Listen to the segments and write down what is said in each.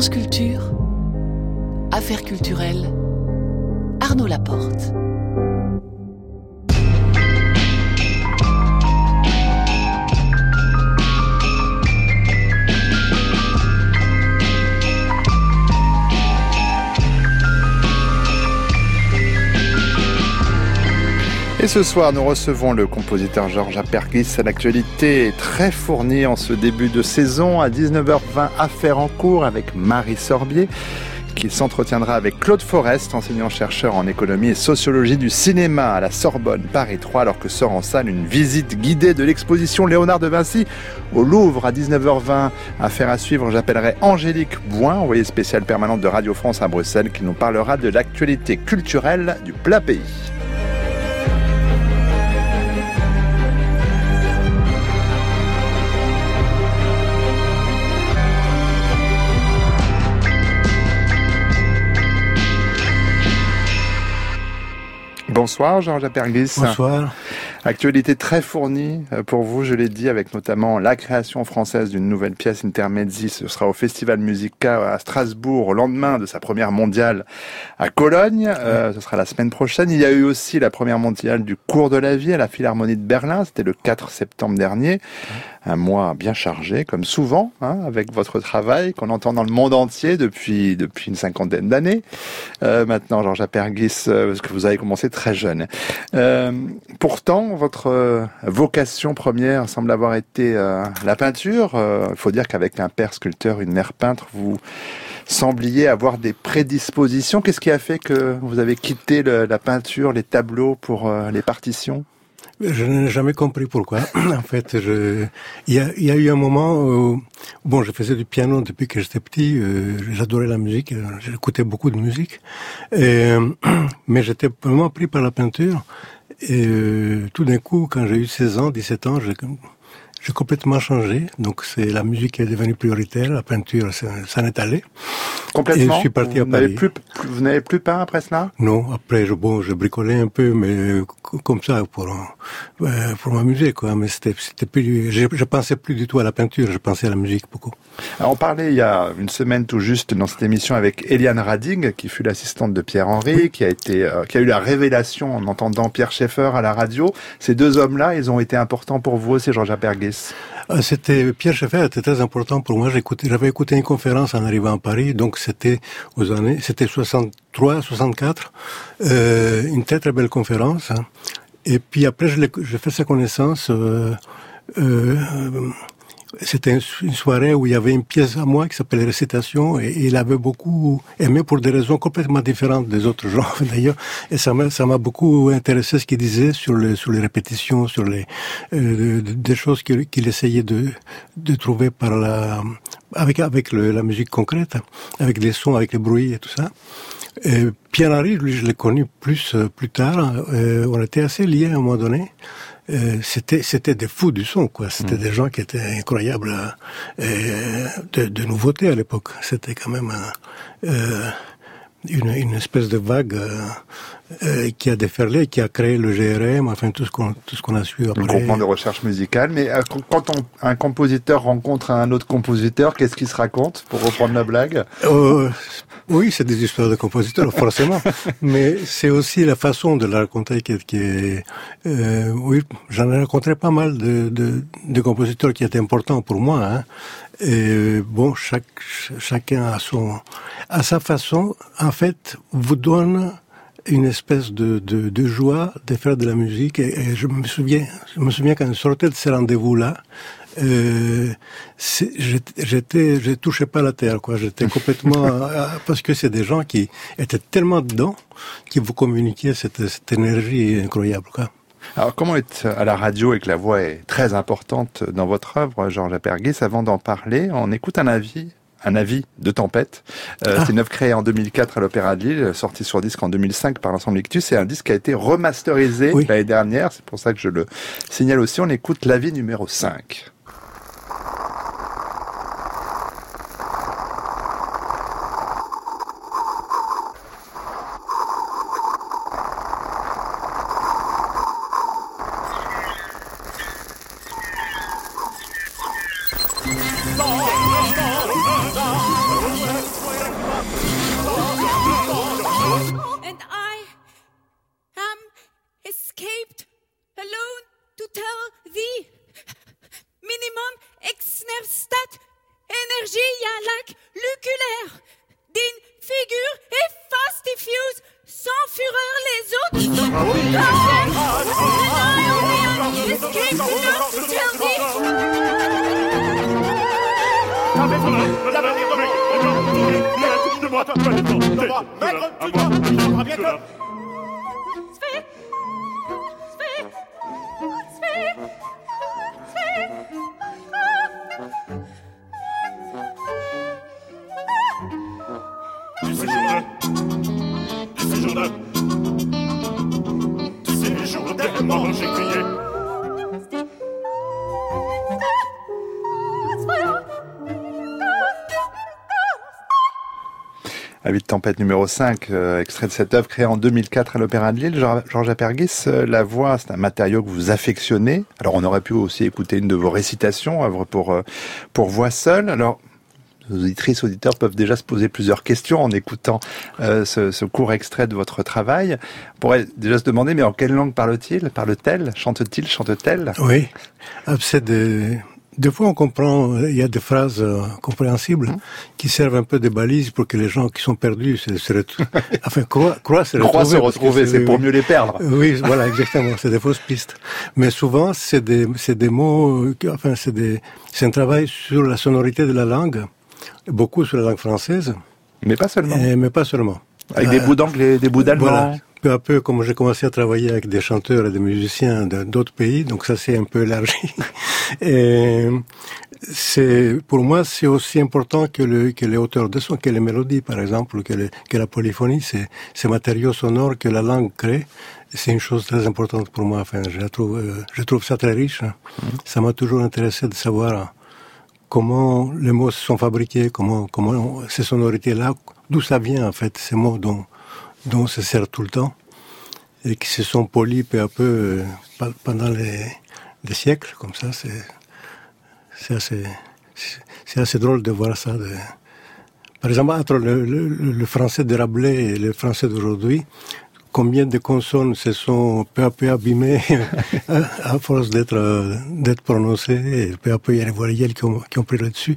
France Culture, Affaires culturelles, Arnaud Laporte. Et ce soir, nous recevons le compositeur Georges Apergis à l'actualité très fournie en ce début de saison. À 19h20, affaire en cours avec Marie Sorbier qui s'entretiendra avec Claude Forest, enseignant-chercheur en économie et sociologie du cinéma à la Sorbonne Paris 3, alors que sort en salle une visite guidée de l'exposition Léonard de Vinci au Louvre à 19h20. Affaire à suivre, j'appellerai Angélique Boin, envoyée spéciale permanente de Radio France à Bruxelles, qui nous parlera de l'actualité culturelle du plat pays. Bonsoir Georges Apergis. Bonsoir. Actualité très fournie euh, pour vous, je l'ai dit, avec notamment la création française d'une nouvelle pièce Intermezzi. Ce sera au Festival Musica à Strasbourg au lendemain de sa première mondiale à Cologne. Euh, ce sera la semaine prochaine. Il y a eu aussi la première mondiale du cours de la vie à la Philharmonie de Berlin. C'était le 4 septembre dernier un mois bien chargé, comme souvent, hein, avec votre travail qu'on entend dans le monde entier depuis depuis une cinquantaine d'années. Euh, maintenant, Georges Apergis, euh, parce que vous avez commencé très jeune. Euh, pourtant, votre euh, vocation première semble avoir été euh, la peinture. Il faut dire qu'avec un père sculpteur, une mère peintre, vous sembliez avoir des prédispositions. Qu'est-ce qui a fait que vous avez quitté la peinture, les tableaux pour les partitions? Je n'ai jamais compris pourquoi. en fait, je... il, y a, il y a eu un moment où, bon, je faisais du piano depuis que j'étais petit. Euh, J'adorais la musique. J'écoutais beaucoup de musique. Mais j'étais vraiment pris par la peinture. Et euh, tout d'un coup, quand j'ai eu 16 ans, 17 ans, j'ai j'ai complètement changé. Donc c'est la musique qui est devenue prioritaire, la peinture s'en est allée. Complètement. Et je suis parti vous à Paris. Plus, vous n'avez plus peint après cela? Non. Après, je, bon, je bricolais un peu, mais comme ça pour euh, pour m'amuser quoi. Mais c'était c'était plus. Je, je pensais plus du tout à la peinture. Je pensais à la musique beaucoup. Alors, on parlait il y a une semaine tout juste dans cette émission avec Eliane Rading, qui fut l'assistante de Pierre Henry, oui. qui a été euh, qui a eu la révélation en entendant Pierre Schaeffer à la radio. Ces deux hommes-là, ils ont été importants pour vous aussi, Georges Ah, c'était Pierre Schaeffer était très important pour moi. J'avais écouté une conférence en arrivant à Paris, donc c'était aux années, c'était 63, 64, euh, une très très belle conférence. Hein. Et puis après, j'ai fait sa connaissance. Euh, euh, c'était une soirée où il y avait une pièce à moi qui s'appelait Récitation et il avait beaucoup aimé pour des raisons complètement différentes des autres gens d'ailleurs. Et ça m'a beaucoup intéressé ce qu'il disait sur les répétitions sur les euh, des choses qu'il essayait de de trouver par la avec avec la musique concrète avec les sons avec les bruits et tout ça. Et Pierre Henry lui je l'ai connu plus plus tard. Euh, on était assez liés à un moment donné euh, c'était c'était des fous du son quoi c'était mmh. des gens qui étaient incroyables euh, de, de nouveautés à l'époque c'était quand même euh, une, une espèce de vague euh, qui a déferlé, qui a créé le GRM, enfin tout ce qu'on tout ce qu'on a su après. Le groupement de recherche musicale. Mais euh, quand on, un compositeur rencontre un autre compositeur, qu'est-ce qu'il se raconte pour reprendre la blague? Euh, Oui, c'est des histoires de compositeurs forcément, mais c'est aussi la façon de la raconter qui, qui est. Euh, oui, j'en ai rencontré pas mal de, de, de compositeurs qui étaient importants pour moi. Hein. Et bon, chaque, chacun a son, à sa façon, en fait, vous donne une espèce de, de, de, joie de faire de la musique. Et, et, je me souviens, je me souviens quand je sortais de ces rendez-vous-là, euh, j'étais, je touchais pas la terre, quoi. J'étais complètement, parce que c'est des gens qui étaient tellement dedans, qui vous communiquaient cette, cette énergie incroyable, quoi. Alors, comment être à la radio et que la voix est très importante dans votre œuvre, Georges Aperguis? Avant d'en parler, on écoute un avis un avis de Tempête. Euh, ah. C'est une œuvre créée en 2004 à l'Opéra de Lille, sortie sur disque en 2005 par l'ensemble Ictus. C'est un disque qui a été remasterisé oui. l'année dernière. C'est pour ça que je le signale aussi. On écoute l'avis numéro 5. Tell thee minimum exnerstat énergie y a lac luculaire d'une figure efface diffuse sans fureur les autres I tell thee tellement j'ai crié. De tempête numéro 5, euh, extrait de cette œuvre créée en 2004 à l'Opéra de Lille. Geor- Georges Apergis, euh, la voix, c'est un matériau que vous affectionnez. Alors on aurait pu aussi écouter une de vos récitations, œuvre pour, euh, pour voix seule. Alors, nos auditrices, auditeurs peuvent déjà se poser plusieurs questions en écoutant euh, ce, ce court extrait de votre travail. On pourrait déjà se demander, mais en quelle langue parle-t-il? Parle-t-elle? Chante-t-il? Chante-t-elle? Oui, Ah, c'est des... Des fois, on comprend, il y a des phrases euh, compréhensibles Mmh. qui servent un peu de balises pour que les gens qui sont perdus se, se retrouvent. Enfin, croient, croient se se retrouver. parce que retrouver, c'est pour mieux les perdre. Oui, voilà, exactement. C'est des fausses pistes. Mais souvent, c'est des, c'est des mots, enfin, c'est des, c'est un travail sur la sonorité de la langue, beaucoup sur la langue française, Mais pas seulement. et- mais pas seulement. Avec des Euh, bouts d'anglais, des bouts d'allemand. Voilà. Peu à peu, comme j'ai commencé à travailler avec des chanteurs et des musiciens d'autres pays, donc ça s'est un peu élargi. Et c'est, pour moi, c'est aussi important que, le, que les auteurs de son, que les mélodies, par exemple, que, la polyphonie, c'est ces matériaux sonores que la langue crée. C'est une chose très importante pour moi. Enfin, je la trouve, euh, je trouve ça très riche. hein. Ça m'a toujours intéressé de savoir comment les mots sont fabriqués, comment, comment ces sonorités-là, d'où ça vient en fait, ces mots dont, dont on se sert tout le temps et qui se sont polis peu à peu euh, pendant les, les siècles, comme ça, c'est, assez, assez drôle de voir ça. Par exemple, entre le, le- le français de Rabelais et le français d'aujourd'hui, combien de consonnes se sont peu à peu abîmées à, à force d'être euh, d'être prononcées et peu à peu il y a les voyelles qui ont, qui ont pris là-dessus.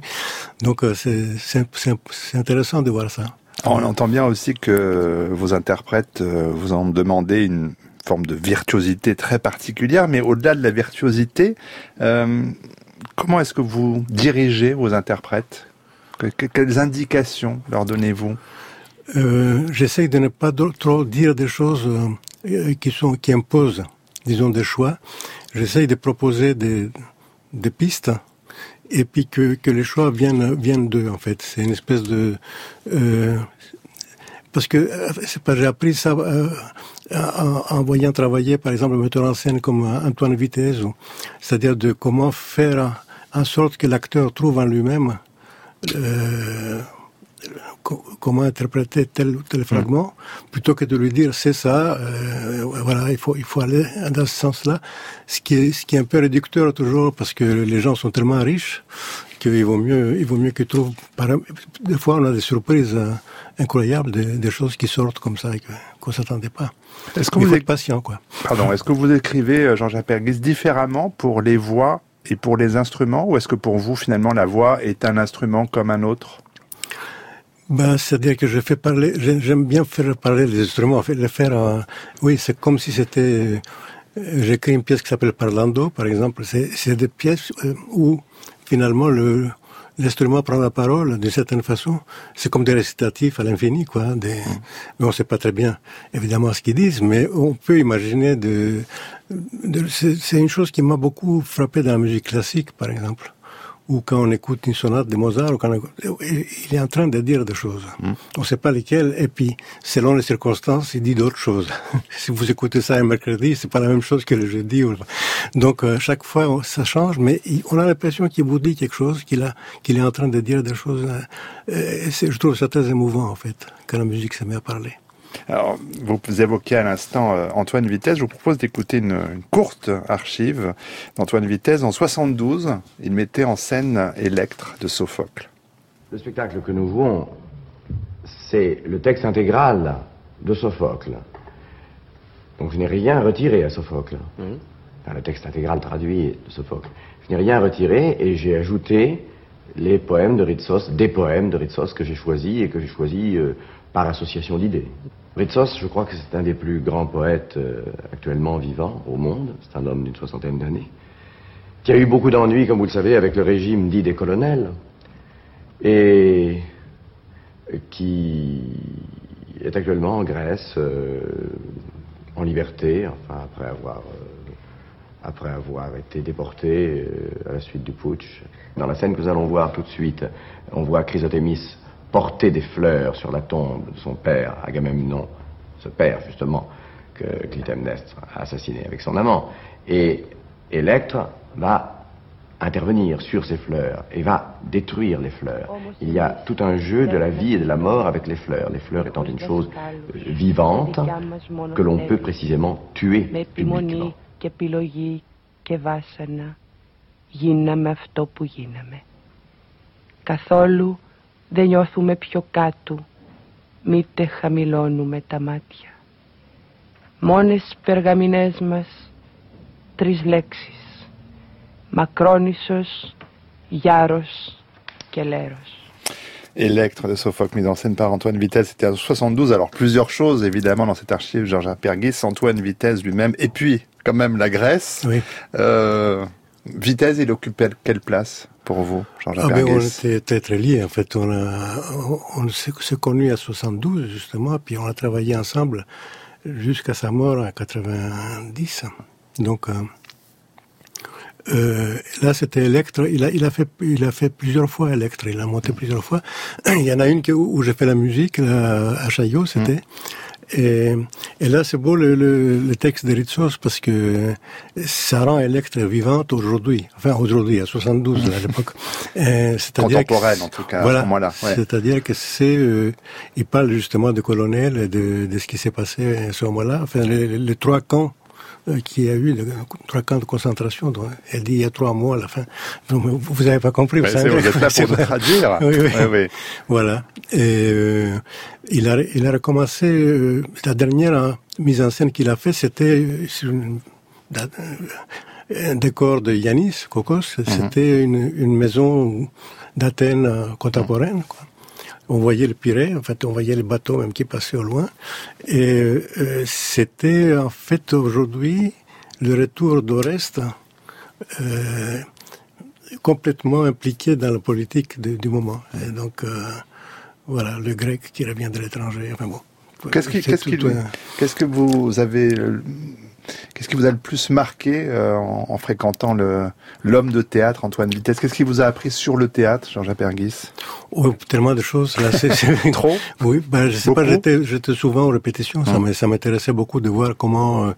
Donc euh, c'est intéressant de voir ça. On entend bien aussi que vos interprètes euh, vous ont demandé une forme de virtuosité très particulière, mais au-delà de la virtuosité, euh, comment est-ce que vous dirigez vos interprètes? Que- que- Quelles indications leur donnez-vous? Euh, J'essaye de ne pas trop dire des choses euh, qui sont qui imposent, disons, des choix. J'essaye de proposer des, des pistes et puis que, que les choix viennent viennent d'eux en fait. C'est une espèce de euh, parce que euh, j'ai appris ça euh, en, en voyant travailler par exemple un metteur en scène comme Antoine Vitesse, c'est-à-dire de comment faire en sorte que l'acteur trouve en lui-même euh, comment interpréter tel ou tel fragment, plutôt que de lui dire c'est ça, euh, voilà, il faut il faut aller dans ce sens-là. Ce qui est ce qui est un peu réducteur toujours parce que les gens sont tellement riches qu'il vaut mieux il vaut mieux qu'ils trouvent. Par, des fois, on a des surprises euh, incroyables, des, des choses qui sortent comme ça et qu'on s'attendait pas. Est-ce que il vous faut êtes- patient, quoi. Pardon, est-ce que vous écrivez, euh, Georges Apergis, différemment pour les voix et pour les instruments, ou est-ce que pour vous, finalement, la voix est un instrument comme un autre? Ben, c'est-à-dire que je fais parler, j'ai- j'aime bien faire parler les instruments, les faire, euh, oui, c'est comme si c'était, euh, j'écris une pièce qui s'appelle Parlando, par exemple, c'est, des pièces euh, où, finalement, le, l'instrument prend la parole d'une certaine façon. C'est comme des récitatifs à l'infini, quoi. Des, mais on sait pas très bien, évidemment, ce qu'ils disent, mais on peut imaginer de, c'est une chose qui m'a beaucoup frappé dans la musique classique, par exemple ou quand on écoute une sonate de Mozart, ou quand on il est en train de dire des choses. On ne sait pas lesquelles, et puis, selon les circonstances, il dit d'autres choses. si vous écoutez ça un mercredi, c'est pas la même chose que le jeudi. ou- Donc, euh, chaque fois, ça change, mais on a l'impression qu'il vous dit quelque chose, qu'il a, qu'il est en train de dire des choses. euh, et je trouve ça très émouvant, en fait, quand la musique se met à parler. Alors, vous évoquiez à l'instant euh, Antoine Vitesse. Je vous propose d'écouter une, une courte archive d'Antoine Vitesse. En 72, il mettait en scène Électre de Sophocle. Le spectacle que nous jouons, c'est le texte intégral de Sophocle. Donc je n'ai rien retiré à Sophocle. Enfin, le texte intégral traduit de Sophocle. Je n'ai rien retiré et j'ai ajouté les poèmes de Ritsos, des poèmes de Ritsos que j'ai choisis et que j'ai choisis euh, par association d'idées. Ritsos, je crois que c'est un des plus grands poètes euh, actuellement vivants au monde. C'est un homme d'une soixantaine d'années qui a eu beaucoup d'ennuis, comme vous le savez, avec le régime dit des colonels et qui est actuellement en Grèce euh, en liberté, après avoir euh, après avoir été déporté euh, à la suite du putsch. Dans la scène que nous allons voir tout de suite, on voit Chrysothémis porter des fleurs sur la tombe de son père, Agamemnon, ce père justement que Clytemnestre a assassiné avec son amant. Et Électre va intervenir sur ces fleurs et va détruire les fleurs. Il y a tout un jeu de la vie et de la mort avec les fleurs, les fleurs étant une chose euh, vivante que l'on peut précisément tuer με publiquement. επιμονή και επιλογή και βάσανα γίναμε αυτό που γίναμε. Καθόλου δεν νιώθουμε πιο κάτω, μήτε χαμηλώνουμε τα μάτια. Μόνες περγαμινές μας τρεις λέξεις. Μακρόνισσος, Γιάρος και Λέρος. Électre de Sophocle, mise en scène par Antoine Vitesse, c'était en 72. Alors, plusieurs choses, évidemment, dans cet archive, Georges Apergis, Antoine Vitesse lui-même, et puis, quand même, la Grèce. Oui. Euh, Vitesse, il occupait quelle place Pour vous, Georges Ah ben, on était très très liés. En fait, on, a, on s'est s'est connus à 72 justement, puis on a travaillé ensemble jusqu'à sa mort en 90. Donc euh, euh, là, c'était Electre. Il a, il a fait, il a fait plusieurs fois Electre. Il a monté plusieurs fois. Il y en a une que- où j'ai fait la musique là, à Chaillot, c'était. Et, et là, c'est beau le, le, le texte de Ritsos parce que ça rend Electre vivante aujourd'hui. Enfin, aujourd'hui, à 72 là, à l'époque. Contemporaine, en tout cas, Voilà. ouais. C'est-à-dire que c'est, euh, il parle justement de colonel et de, de ce qui s'est passé à ce moment-là. Enfin, les trois camps euh, qu'il y a eu, trois camps de concentration. Elle dit il y a trois mois à la fin. Vous vous avez pas compris. Ben, vous savez. vous êtes là pour nous traduire. Oui, oui. Oui, oui. Voilà. Et euh, il a il a recommencé euh, la dernière euh, mise en scène qu'il a fait, c'était euh, sur une- euh, un décor de Yanis Kokos. C'était une, une maison d'Athènes contemporaine. Quoi. On voyait le Pirée, en fait, on voyait les bateaux même qui passaient au loin. Et euh, c'était en fait aujourd'hui le retour d'Oreste. Euh, complètement impliqué dans la politique de- du moment. Et donc, euh, voilà, le grec qui revient de l'étranger. Enfin bon. Qu'est-ce qui, C'est qu'est-ce un- que vous avez, qu'est-ce qui vous a le plus marqué euh, en, en fréquentant l'homme de théâtre, Antoine Vitesse? Qu'est-ce qui vous a appris sur le théâtre, Georges Apergis Oh, tellement de choses. Là, Trop? Oui, ben, je sais Beaucoup? pas, j'étais, souvent en répétition. Ça, Hum. ça m'intéressait beaucoup de voir comment, euh,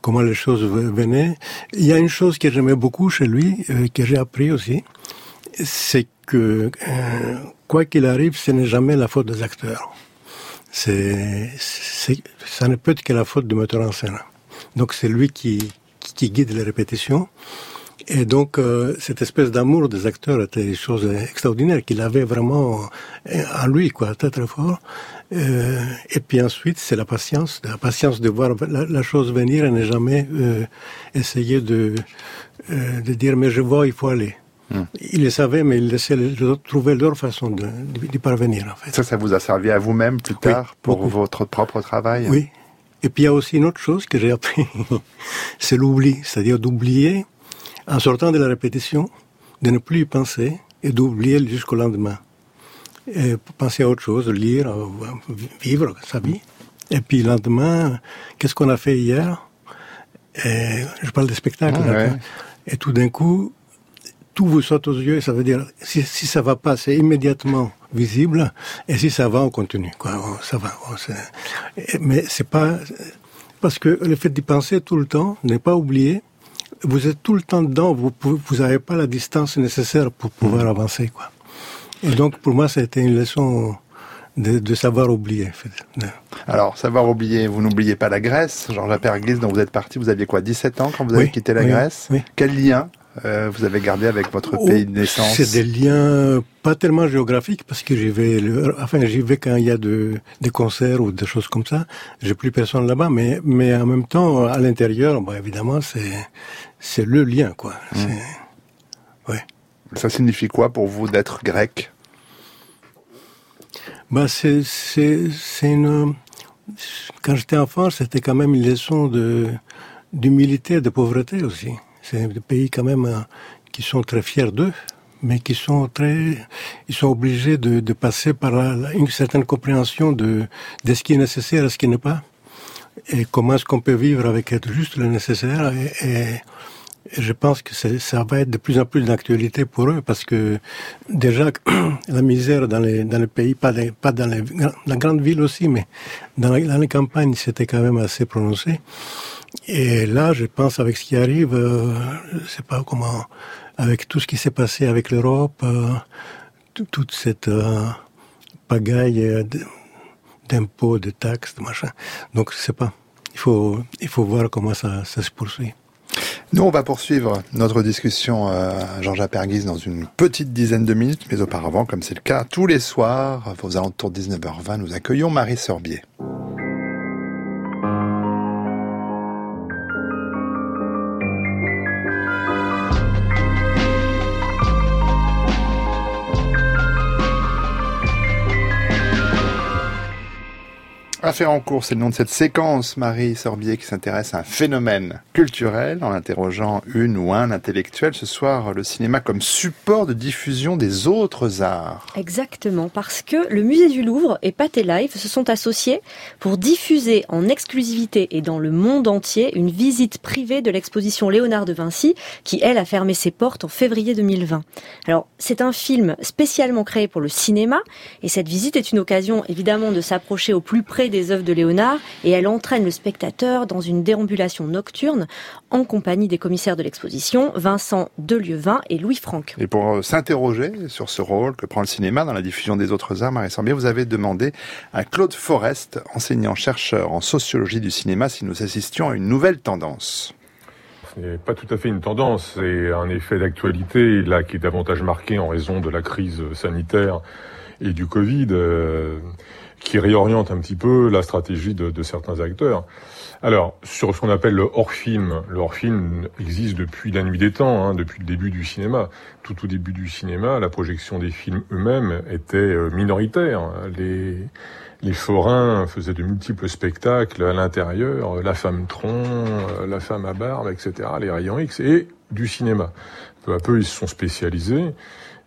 comment les choses ve- venaient. Il y a une chose que j'aimais beaucoup chez lui, euh, que j'ai appris aussi, c'est que, quoi qu'il arrive, ce n'est jamais la faute des acteurs. C'est, c'est, ça ne peut être que la faute du metteur en scène. Donc c'est lui qui, qui guide les répétitions. Et donc, euh, cette espèce d'amour des acteurs était une chose extraordinaire qu'il avait vraiment euh, en lui, quoi, très très fort. Euh, et puis ensuite, c'est la patience, la patience de voir la, la chose venir et ne jamais euh, essayer de, euh, de dire mais je vois, il faut aller. Il le savait, mais il laissait les autres trouver leur façon de- d'y parvenir, en fait. Ça, ça vous a servi à vous-même plus tard pour beaucoup. votre propre travail? Oui. Et puis il y a aussi une autre chose que j'ai appris, c'est l'oubli, c'est-à-dire d'oublier, en sortant de la répétition, de ne plus y penser et d'oublier jusqu'au lendemain. Et penser à autre chose, lire, euh, vivre sa vie. Et puis le lendemain, qu'est-ce qu'on a fait hier? Et Je parle des spectacles. Ah, ouais. Et tout d'un coup, tout vous saute aux yeux, ça veut dire, si, si ça va pas, c'est immédiatement visible, et si ça va, on continue, quoi, On- ça va. on- et- mais c'est pas, parce que le fait d'y penser tout le temps, ne pas oublier, vous êtes tout le temps dedans, vous pouvez- vous n'avez pas la distance nécessaire pour pouvoir Mm. avancer, quoi. Et donc, pour moi, ça a été une leçon de, de savoir oublier, Alors, savoir oublier, vous n'oubliez pas la Grèce. Georges Apergis, dont vous êtes parti, vous aviez quoi, 17 ans quand vous avez Oui, quitté la oui, Grèce? oui. Quel lien euh, vous avez gardé avec votre Oh, pays de naissance C'est des liens pas tellement géographiques parce que j'y vais, le- enfin j'y vais quand il y a de, des concerts ou des choses comme ça. J'ai plus personne là-bas, mais mais en même temps à l'intérieur, bah, évidemment c'est c'est le lien quoi. C'est- ouais. Ça signifie quoi pour vous d'être grec? Bah c'est c'est c'est une quand j'étais enfant c'était quand même une leçon de d'humilité et de pauvreté aussi. C'est des pays quand même euh, qui sont très fiers d'eux, mais qui sont très ils sont obligés de, passer par une certaine compréhension de de ce qui est nécessaire et ce qui n'est pas. Et comment est-ce qu'on peut vivre avec juste le nécessaire et, je pense que ça va être de plus en plus d'actualité pour eux parce que déjà la misère dans les dans les pays, pas, les- pas dans les la grande ville aussi, mais dans, la- dans les campagnes, c'était quand même assez prononcé. Et là, je pense avec ce qui arrive, euh, je sais pas comment, avec tout ce qui s'est passé avec l'Europe, euh, tout- toute cette euh, pagaille euh, d'impôts, de taxes, de machin. Donc, je sais pas. Il faut, il faut voir comment ça, se poursuit. Nous, on va poursuivre notre discussion euh, Georges Aperguis dans une petite dizaine de minutes, mais auparavant, comme c'est le cas tous les soirs, aux alentours de 19h20, nous accueillons Marie Sorbier. Affaire en cours, c'est le nom de cette séquence, Marie Sorbier, qui s'intéresse à un phénomène culturel en interrogeant une ou un intellectuel. Ce soir, le cinéma comme support de diffusion des autres arts. Exactement, parce que le musée du Louvre et Pathé Live se sont associés pour diffuser en exclusivité et dans le monde entier une visite privée de l'exposition Léonard de Vinci, qui elle a fermé ses portes en février 2020. Alors, c'est un film spécialement créé pour le cinéma, et cette visite est une occasion évidemment de s'approcher au plus près des œuvres de Léonard, et elle entraîne le spectateur dans une déambulation nocturne en compagnie des commissaires de l'exposition, Vincent Delieuvin et Louis Franck. Et pour euh, s'interroger sur ce rôle que prend le cinéma dans la diffusion des autres arts, Marie Sorbier, vous avez demandé à Claude Forest, enseignant-chercheur en sociologie du cinéma, si nous assistions à une nouvelle tendance. Ce n'est pas tout à fait une tendance, c'est un effet d'actualité là qui est davantage marqué en raison de la crise sanitaire et du Covid, euh, qui réoriente un petit peu la stratégie de, de certains acteurs. Alors, sur ce qu'on appelle le hors-film, le hors-film existe depuis la nuit des temps, hein, depuis le début du cinéma. Tout au début du cinéma, la projection des films eux-mêmes était euh, minoritaire. Les, les forains faisaient de multiples spectacles à l'intérieur, la femme tronc, euh, la femme à barbe, etc., les rayons X, et du cinéma. Peu à peu, ils se sont spécialisés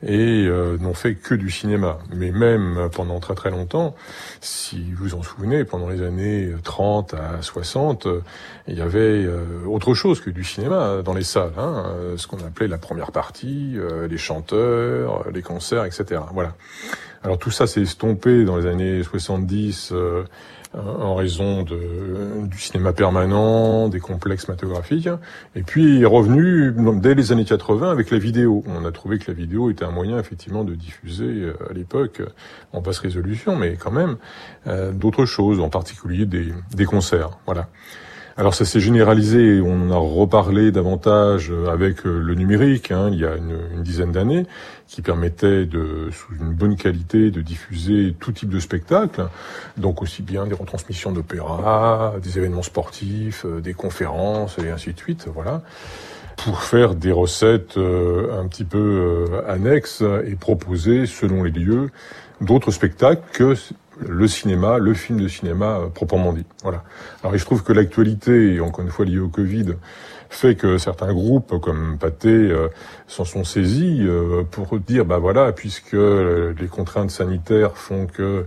et euh, n'ont fait que du cinéma. Mais même pendant très très longtemps, si vous en souvenez, pendant les années 30 à 60, euh, il y avait euh, autre chose que du cinéma dans les salles, hein, euh, ce qu'on appelait la première partie, euh, les chanteurs, les concerts, etc. Voilà. Alors tout ça s'est estompé dans les années 70 euh, en raison de, du cinéma permanent, des complexes cinématographiques, et puis revenu dès les années 80 avec la vidéo. On a trouvé que la vidéo était un moyen effectivement de diffuser euh, à l'époque en basse résolution, mais quand même euh, d'autres choses, en particulier des, des concerts. Voilà. Alors ça s'est généralisé, on en a reparlé davantage avec euh, le numérique, hein, il y a une, une dizaine d'années, qui permettait de, sous une bonne qualité, de diffuser tout type de spectacles, donc aussi bien des retransmissions d'opéra, des événements sportifs, euh, des conférences et ainsi de suite, voilà, pour faire des recettes euh, un petit peu euh, annexes et proposer, selon les lieux, d'autres spectacles que le cinéma, le film de cinéma euh, proprement dit. Voilà. Alors, je trouve que l'actualité, encore une fois liée au Covid, fait que certains groupes comme Pathé euh, s'en sont saisis euh, pour dire, bah voilà, puisque les contraintes sanitaires font que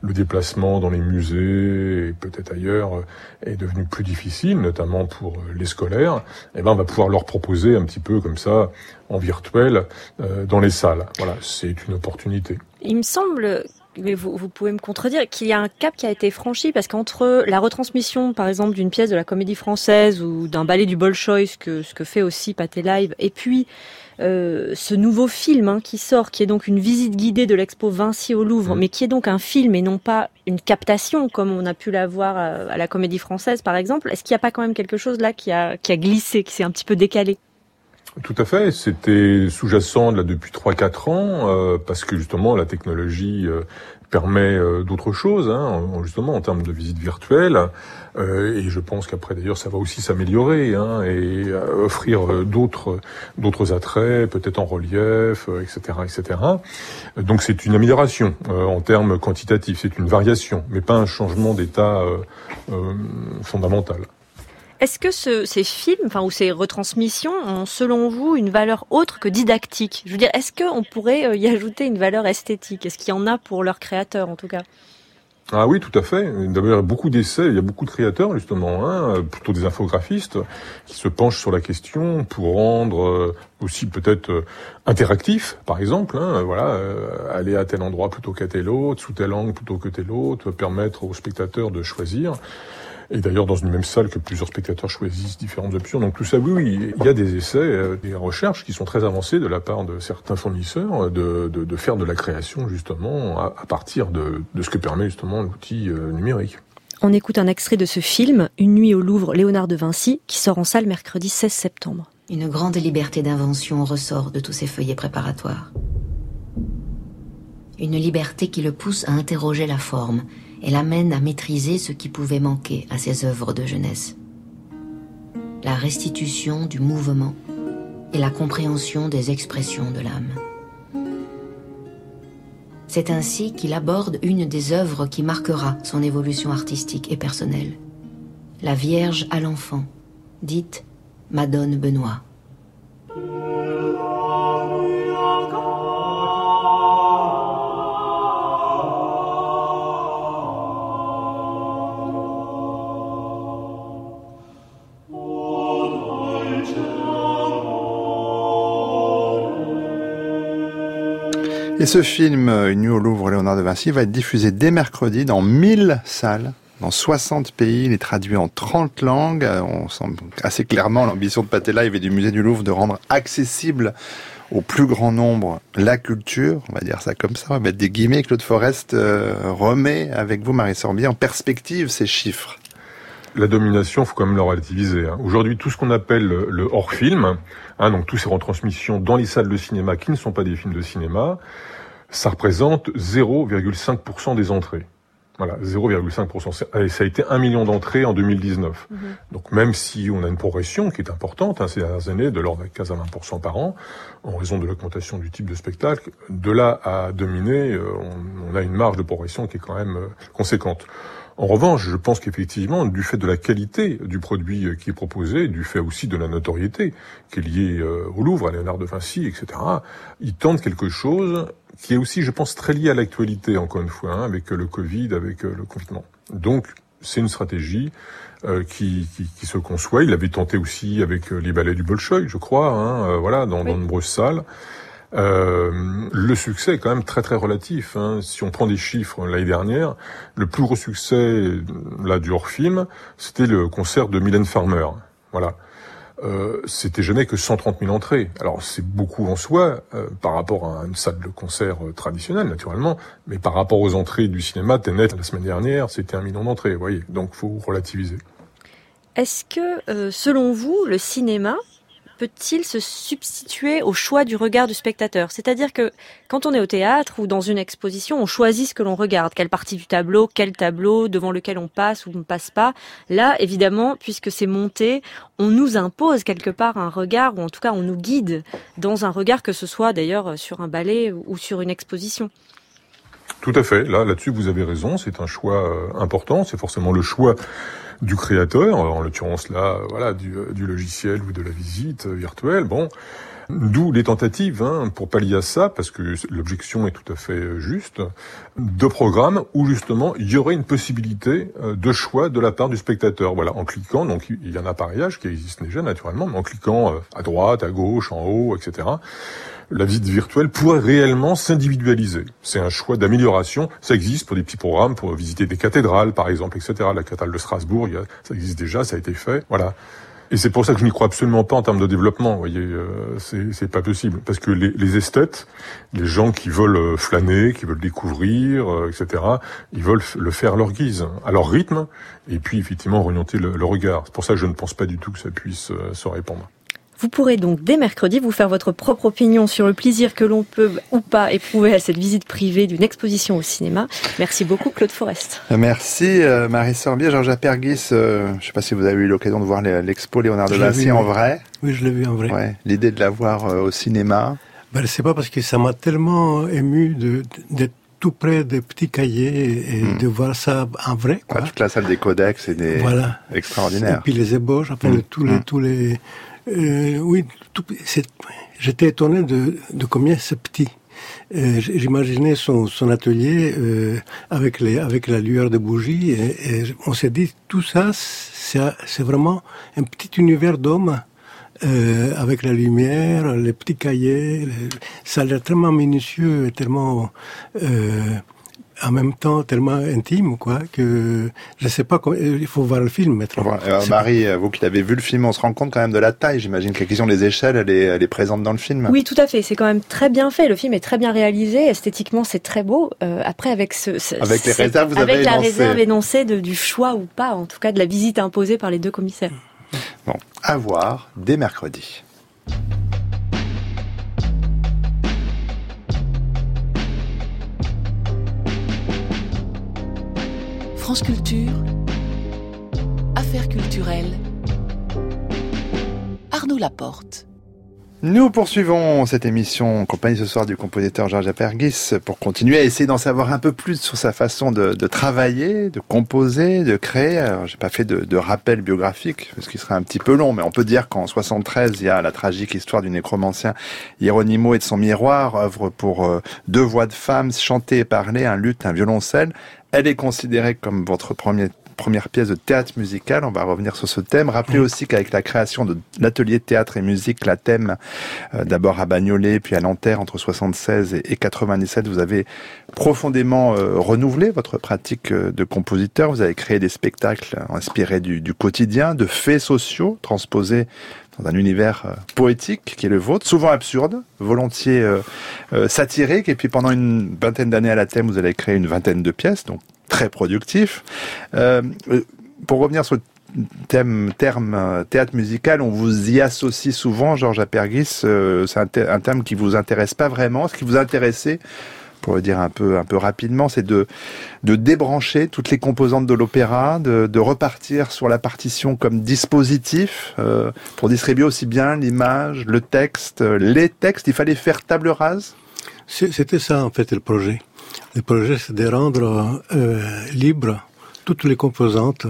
le déplacement dans les musées et peut-être ailleurs est devenu plus difficile, notamment pour les scolaires, eh ben on va pouvoir leur proposer un petit peu comme ça en virtuel dans les salles. Voilà, c'est une opportunité. Il me semble mais vous, vous, pouvez me contredire, qu'il y a un cap qui a été franchi parce qu'entre la retransmission, par exemple, d'une pièce de la Comédie Française ou d'un ballet du Bolchoï, ce que, ce que fait aussi Pathé Live, et puis euh, ce nouveau film hein, qui sort, qui est donc une visite guidée de l'expo Vinci au Louvre, mmh. mais qui est donc un film et non pas une captation comme on a pu l'avoir à, à la Comédie Française, par exemple. Est-ce qu'il n'y a pas quand même quelque chose là qui a, qui a glissé, qui s'est un petit peu décalé? Tout à fait. C'était sous-jacent là depuis 3-4 ans euh, parce que justement la technologie euh, permet euh, d'autres choses, hein, justement en termes de visite virtuelle. Euh, et je pense qu'après d'ailleurs ça va aussi s'améliorer hein, et offrir d'autres d'autres attraits, peut-être en relief, etc., etc. Donc c'est une amélioration en termes quantitatifs, c'est une variation, mais pas un changement d'état fondamental. Est-ce que ce, ces films, ou ces retransmissions, ont selon vous une valeur autre que didactique? Je veux dire, est-ce qu'on pourrait y ajouter une valeur esthétique? Est-ce qu'il y en a pour leurs créateurs en tout cas? Ah oui, tout à fait. D'abord, il y a beaucoup d'essais, il y a beaucoup de créateurs justement, hein, plutôt des infographistes, qui se penchent sur la question pour rendre euh, aussi peut-être euh, interactif, par exemple. Hein, voilà, euh, aller à tel endroit plutôt qu'à tel autre, sous tel angle plutôt que tel autre, permettre aux spectateurs de choisir et d'ailleurs dans une même salle que plusieurs spectateurs choisissent différentes options. Donc tout ça, oui, oui il y a des essais, euh, des recherches qui sont très avancées de la part de certains fournisseurs de, de, de faire de la création justement à, à partir de, de, ce que permet justement l'outil euh, numérique. On écoute un extrait de ce film, Une nuit au Louvre, Léonard de Vinci, qui sort en salle mercredi 16 septembre. Une grande liberté d'invention ressort de tous ces feuillets préparatoires. Une liberté qui le pousse à interroger la forme et l'amène à maîtriser ce qui pouvait manquer à ses œuvres de jeunesse. La restitution du mouvement et la compréhension des expressions de l'âme. C'est ainsi qu'il aborde une des œuvres qui marquera son évolution artistique et personnelle. La Vierge à l'enfant, dite Madone Benoît. Et ce film, euh, Une nuit au Louvre, Léonard de Vinci, va être diffusé dès mercredi dans 1000 salles dans 60 pays, il est traduit en 30 langues. Euh, on sent assez clairement l'ambition de Pathé Live et du Musée du Louvre de rendre accessible au plus grand nombre la culture, on va dire ça comme ça, on va mettre des guillemets, Claude Forest euh, remet avec vous, Marie Sorbier, en perspective ces chiffres. La domination, faut quand même le relativiser. Hein. Aujourd'hui, tout ce qu'on appelle le, hors-film, hein, donc tous ces retransmissions dans les salles de cinéma qui ne sont pas des films de cinéma, ça représente 0,5% des entrées. Voilà, 0,5%. Ça a été un million d'entrées en 2019. Mhm. Donc même si on a une progression qui est importante hein, ces dernières années, de l'ordre de 15 à 20% par an, en raison de l'augmentation du type de spectacle, de là à dominer, euh, on, on, a une marge de progression qui est quand même euh, conséquente. En revanche, je pense qu'effectivement, du fait de la qualité du produit euh, qui est proposé, du fait aussi de la notoriété qui est liée au Louvre, à Léonard de Vinci, etc., ils tentent quelque chose qui est aussi, je pense, très lié à l'actualité, encore une fois, hein, avec le Covid, avec euh, le confinement. Donc, c'est une stratégie euh, qui, qui, qui, se conçoit. Il avait tenté aussi avec euh, les ballets du Bolchoï, je crois, hein, voilà, dans, dans de nombreuses salles. Euh, le succès est quand même très très relatif. Hein. Si on prend des chiffres l'année dernière, le plus gros succès là du hors-film, c'était le concert de Mylène Farmer. Voilà euh, c'était jamais que 130 000 entrées. Alors c'est beaucoup en soi euh, par rapport à une salle de concert euh, traditionnelle naturellement, mais par rapport aux entrées du cinéma, net la semaine dernière, c'était un million d'entrées, vous voyez. Donc faut relativiser. Est-ce que, euh, selon vous, le cinéma peut-il se substituer au choix du regard du spectateur? C'est-à-dire que quand on est au théâtre ou dans une exposition, on choisit ce que l'on regarde, quelle partie du tableau, quel tableau devant lequel on passe ou ne passe pas. Là, évidemment, puisque c'est monté, on nous impose quelque part un regard, ou en tout cas on nous guide dans un regard, que ce soit d'ailleurs sur un ballet ou sur une exposition. Tout à fait. Là, là-dessus, vous avez raison. C'est un choix euh, important. C'est forcément le choix du créateur, en l'occurrence là, voilà, du, du, logiciel ou de la visite virtuelle. Bon, D'où les tentatives hein, pour pallier à ça, parce que l'objection est tout à fait juste, de programmes où justement il y aurait une possibilité euh, de choix de la part du spectateur. Voilà, en cliquant, donc il y a un appareillage qui existe déjà naturellement, mais en cliquant euh, à droite, à gauche, en haut, etc la visite virtuelle pourrait réellement s'individualiser. C'est un choix d'amélioration. Ça existe pour des petits programmes, pour visiter des cathédrales, par exemple, etc. La cathédrale de Strasbourg, ça existe déjà, ça a été fait. Voilà. Et c'est pour ça que je n'y crois absolument pas en termes de développement. Vous voyez, euh, c'est pas possible parce que les, les, esthètes, les gens qui veulent euh, flâner, qui veulent découvrir, euh, etc., ils veulent le faire à leur guise, à leur rythme, et puis effectivement orienter le, le regard. C'est pour ça que je ne pense pas du tout que ça puisse se répandre. Vous pourrez donc dès mercredi vous faire votre propre opinion sur le plaisir que l'on peut ou pas éprouver à cette visite privée d'une exposition au cinéma. Merci beaucoup Claude Forest. Merci euh, Marie Sorbier, Georges Apergis. euh, je ne sais pas si vous avez eu l'occasion de voir l'expo Léonard de Vinci en vrai. Oui, je l'ai vu en vrai. Ouais, L'idée de la voir euh, au cinéma. Ben, c'est pas parce que ça m'a tellement ému de- d'être tout près des petits cahiers et Hmm. de voir ça en vrai. Quoi. toute la salle des codex et des Voilà. extraordinaire. Et puis les ébauches, Mm. le- tous les, Mm. tous les, euh, oui, j'étais étonné de, de combien c'est petit. Euh, J'imaginais son, son atelier euh, avec les, avec la lueur de bougies et, et on s'est dit tout ça, c'est vraiment un petit univers d'hommes. Euh, avec la lumière, les petits cahiers, ça a l'air tellement minutieux et tellement euh, en même temps tellement intime, quoi, que je sais pas, comment- il faut voir le film maintenant. Alors, C'est- Marie, euh, vous qui l'avez vu le film, on se rend compte quand même de la taille. J'imagine que la question des échelles, elle est, elle est présente dans le film. Oui, tout à fait. C'est quand même très bien fait. Le film est très bien réalisé. Esthétiquement, c'est très beau. Euh, après, avec ce, ce- Avec les cette- réserves, vous avec avez la réserve énoncée de, du choix ou pas, en tout cas de la visite imposée par les deux commissaires. Bon, à voir dès mercredi. France Culture, Affaires culturelles, Arnaud Laporte. Nous poursuivons cette émission en compagnie ce soir du compositeur Georges Apergis pour continuer à essayer d'en savoir un peu plus sur sa façon de, de travailler, de composer, de créer. Alors, j'ai pas fait de, de rappel biographique, ce qui serait un petit peu long, mais on peut dire qu'en 73, il y a la tragique histoire du nécromancien Hieronimo et de son miroir, œuvre pour euh, deux voix de femmes, chanter et parler, un luth, un violoncelle. Elle est considérée comme votre premier première pièce de théâtre musical. On va revenir sur ce thème. Rappelez aussi qu'avec la création de l'atelier théâtre et musique, la thème, euh, d'abord à Bagnolet, puis à Nanterre, entre 76 et, et 97, vous avez profondément euh, renouvelé votre pratique euh, de compositeur. Vous avez créé des spectacles inspirés du, du quotidien, de faits sociaux, transposés dans un univers euh, poétique qui est le vôtre, souvent absurde, volontiers euh, euh, satirique. Et puis pendant une vingtaine d'années à la thème, vous avez créé une vingtaine de pièces, donc très productif. Euh, euh, pour revenir sur le thème, terme euh, théâtre musical, on vous y associe souvent, Georges Apergis. c'est un, un terme qui vous intéresse pas vraiment. Ce qui vous intéressait, pour le dire un peu, un peu rapidement, c'est de, de débrancher toutes les composantes de l'opéra, de, de repartir sur la partition comme dispositif pour distribuer aussi bien l'image, le texte, les textes. Il fallait faire table rase? C'était ça en fait le projet. Le projet c'est de rendre euh, libre toutes les composantes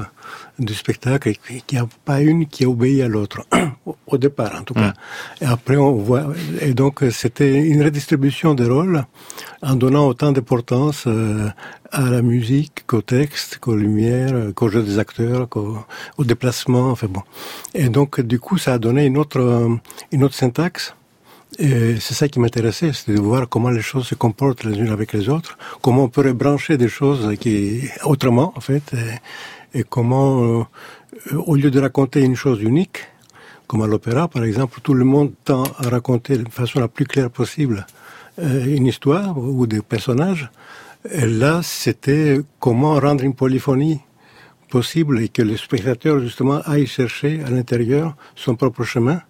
du spectacle et qu'il n'y a pas une qui obéit à l'autre, au- départ en tout cas. Et après on voit, et donc c'était une redistribution des rôles en donnant autant d'importance euh, à la musique qu'au texte, qu'aux lumières, qu'au jeu des acteurs, qu'au au déplacement, enfin bon. Et donc du coup ça a donné une autre, une autre syntaxe. C'est ça qui m'intéressait, c'était de voir comment les choses se comportent les unes avec les autres, comment on peut rebrancher des choses qui autrement en fait, et, et comment, euh, au lieu de raconter une chose unique, comme à l'opéra par exemple, tout le monde tend à raconter de façon la plus claire possible euh, une histoire ou des personnages. Et là, c'était comment rendre une polyphonie possible et que le spectateur justement aille chercher à l'intérieur son propre chemin.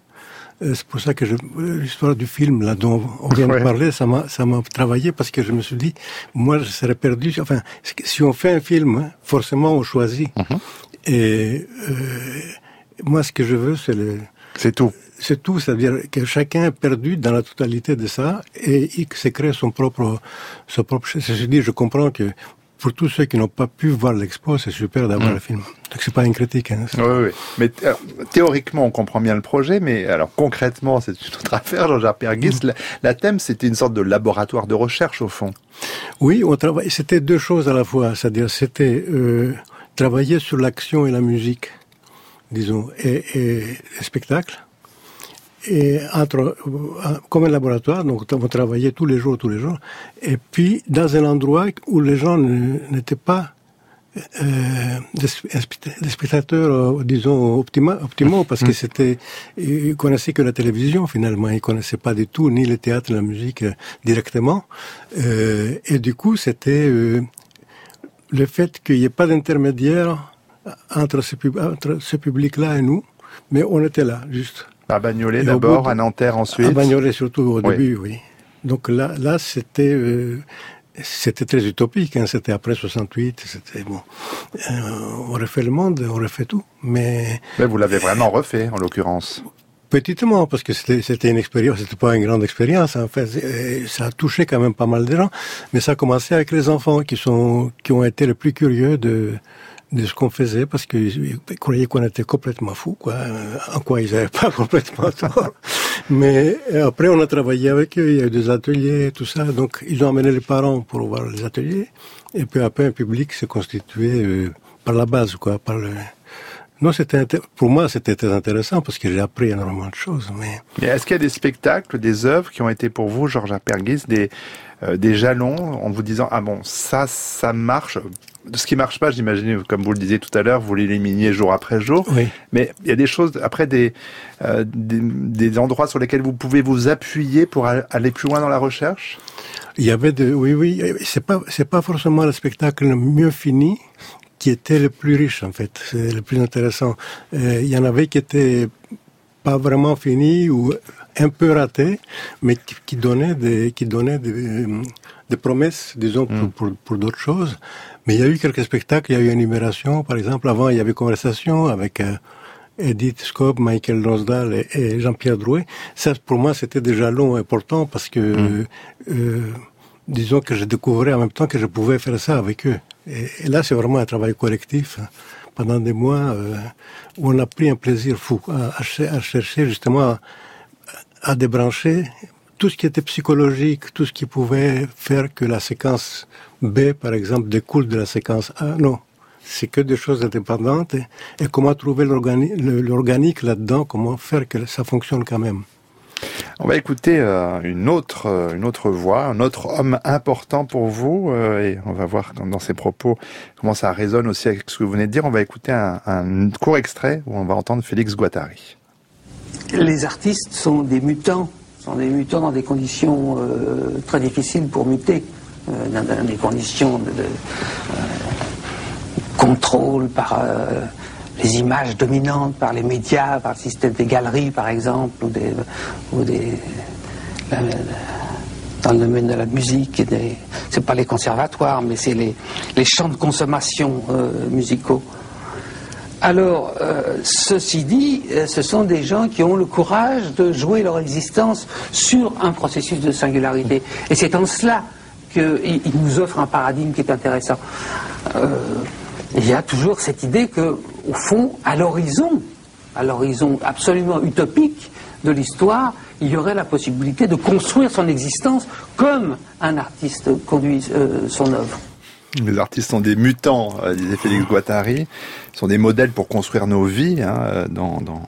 Euh, C'est pour ça que je- l'histoire du film là dont on vient Ouais. de parler, ça m'a ça m'a travaillé parce que je me suis dit, moi je serais perdu. Enfin, si on fait un film, hein, forcément on choisit. Et euh, moi, ce que je veux, c'est le. C'est tout. C'est tout, c'est-à-dire que chacun est perdu dans la totalité de ça et il se crée son propre, son propre. Ceci dit, je comprends que pour tous ceux qui n'ont pas pu voir l'expo, c'est super d'avoir Mm. le film. Donc c'est pas une critique. Hein, Oui, oui. Mais théoriquement, on comprend bien le projet, mais alors concrètement, c'est une autre affaire, Georges Apergis. La, la thème, c'était une sorte de laboratoire de recherche, au fond. Oui, on travaille. C'était deux choses à la fois, c'est-à-dire c'était euh, travailler sur l'action et la musique, disons, et, et le spectacle. Et entre, euh, comme un laboratoire, donc on travaillait tous les jours, tous les jours, et puis dans un endroit où les gens n'étaient pas euh, des, spe- des spectateurs, euh, disons, optima, optimaux, parce que c'était, ils connaissaient que la télévision finalement, ils connaissaient pas du tout ni le théâtre, ni la musique euh, directement, Euh, et du coup c'était le fait qu'il n'y ait pas d'intermédiaire entre ce, pub- entre ce public-là et nous, mais on était là, juste. À Bagnolet d'abord, de- à Nanterre ensuite. À Bagnolet surtout au Oui. début, oui. Donc là, là c'était euh, c'était très utopique. Hein. C'était après 68. C'était bon. Euh, on refait le monde, on refait tout. Mais Mais vous l'avez vraiment refait, en l'occurrence. petitement, parce que c'était une expérience. C'était pas une grande expérience. En fait, Et ça a touché quand même pas mal de gens. Mais ça a commencé avec les enfants qui sont qui ont été les plus curieux de de ce qu'on faisait parce qu'ils croyaient qu'on était complètement fous, quoi. En quoi ils n'avaient pas complètement tort. Mais après, on a travaillé avec eux, il y a eu des ateliers, tout ça. Donc, ils ont amené les parents pour voir les ateliers. Et puis après, un public s'est constitué euh, par la base, quoi. Par le... Non, c'était pour moi, c'était très intéressant parce que j'ai appris énormément de choses. Mais Mais est-ce qu'il y a des spectacles, des œuvres qui ont été pour vous, Georges Apergis, des, euh, des jalons en vous disant ah bon ça ça marche. Ce qui marche pas, j'imagine, comme vous le disiez tout à l'heure, vous l'éliminiez jour après jour. oui. Mais il y a des choses après des, euh, des des endroits sur lesquels vous pouvez vous appuyer pour aller plus loin dans la recherche? Il y avait de, oui, oui, c'est pas, c'est pas forcément le spectacle le mieux fini qui était le plus riche, en fait. C'est le plus intéressant. Euh, il y en avait qui étaient pas vraiment finis ou un peu ratés, mais qui, qui donnaient des, qui donnaient des, euh, des promesses, disons, pour, pour, pour d'autres choses. Mais il y a eu quelques spectacles, il y a eu une libération, par exemple. Avant, il y avait conversation avec, euh, Edith Scope, Michael Lonsdal et, et Jean-Pierre Drouet. Ça, pour moi, c'était des jalons importants parce que, euh, disons que je découvrais en même temps que je pouvais faire ça avec eux. Et, et là, c'est vraiment un travail collectif hein, pendant des mois euh, où on a pris un plaisir fou à, à cher- à chercher justement à, à débrancher tout ce qui était psychologique, tout ce qui pouvait faire que la séquence B, par exemple, découle de la séquence A. Non, c'est que des choses indépendantes. Et, comment trouver l'organique là-dedans, comment faire que ça fonctionne quand même. On va écouter euh, une autre euh, une autre voix, un autre homme important pour vous, euh, et on va voir dans, dans ses propos comment ça résonne aussi avec ce que vous venez de dire. On va écouter un, un court extrait où on va entendre Félix Guattari. Les artistes sont des mutants, sont des mutants dans des conditions euh, très difficiles pour muter, euh, dans, des conditions de, euh, contrôle par les images dominantes, par les médias, par le système des galeries par exemple, ou des, ou des dans le domaine de la musique, des- c'est pas les conservatoires, mais c'est les, les champs de consommation musicaux. Alors, euh, ceci dit, euh, ce sont des gens qui ont le courage de jouer leur existence sur un processus de singularité. Et c'est en cela qu'ils nous offrent un paradigme qui est intéressant. Euh, il y a toujours cette idée que, au fond, à l'horizon, à l'horizon absolument utopique de l'histoire, il y aurait la possibilité de construire son existence comme un artiste conduit son œuvre. Les artistes sont des mutants, euh, disait Félix Guattari, sont des modèles pour construire nos vies hein, euh, dans, dans,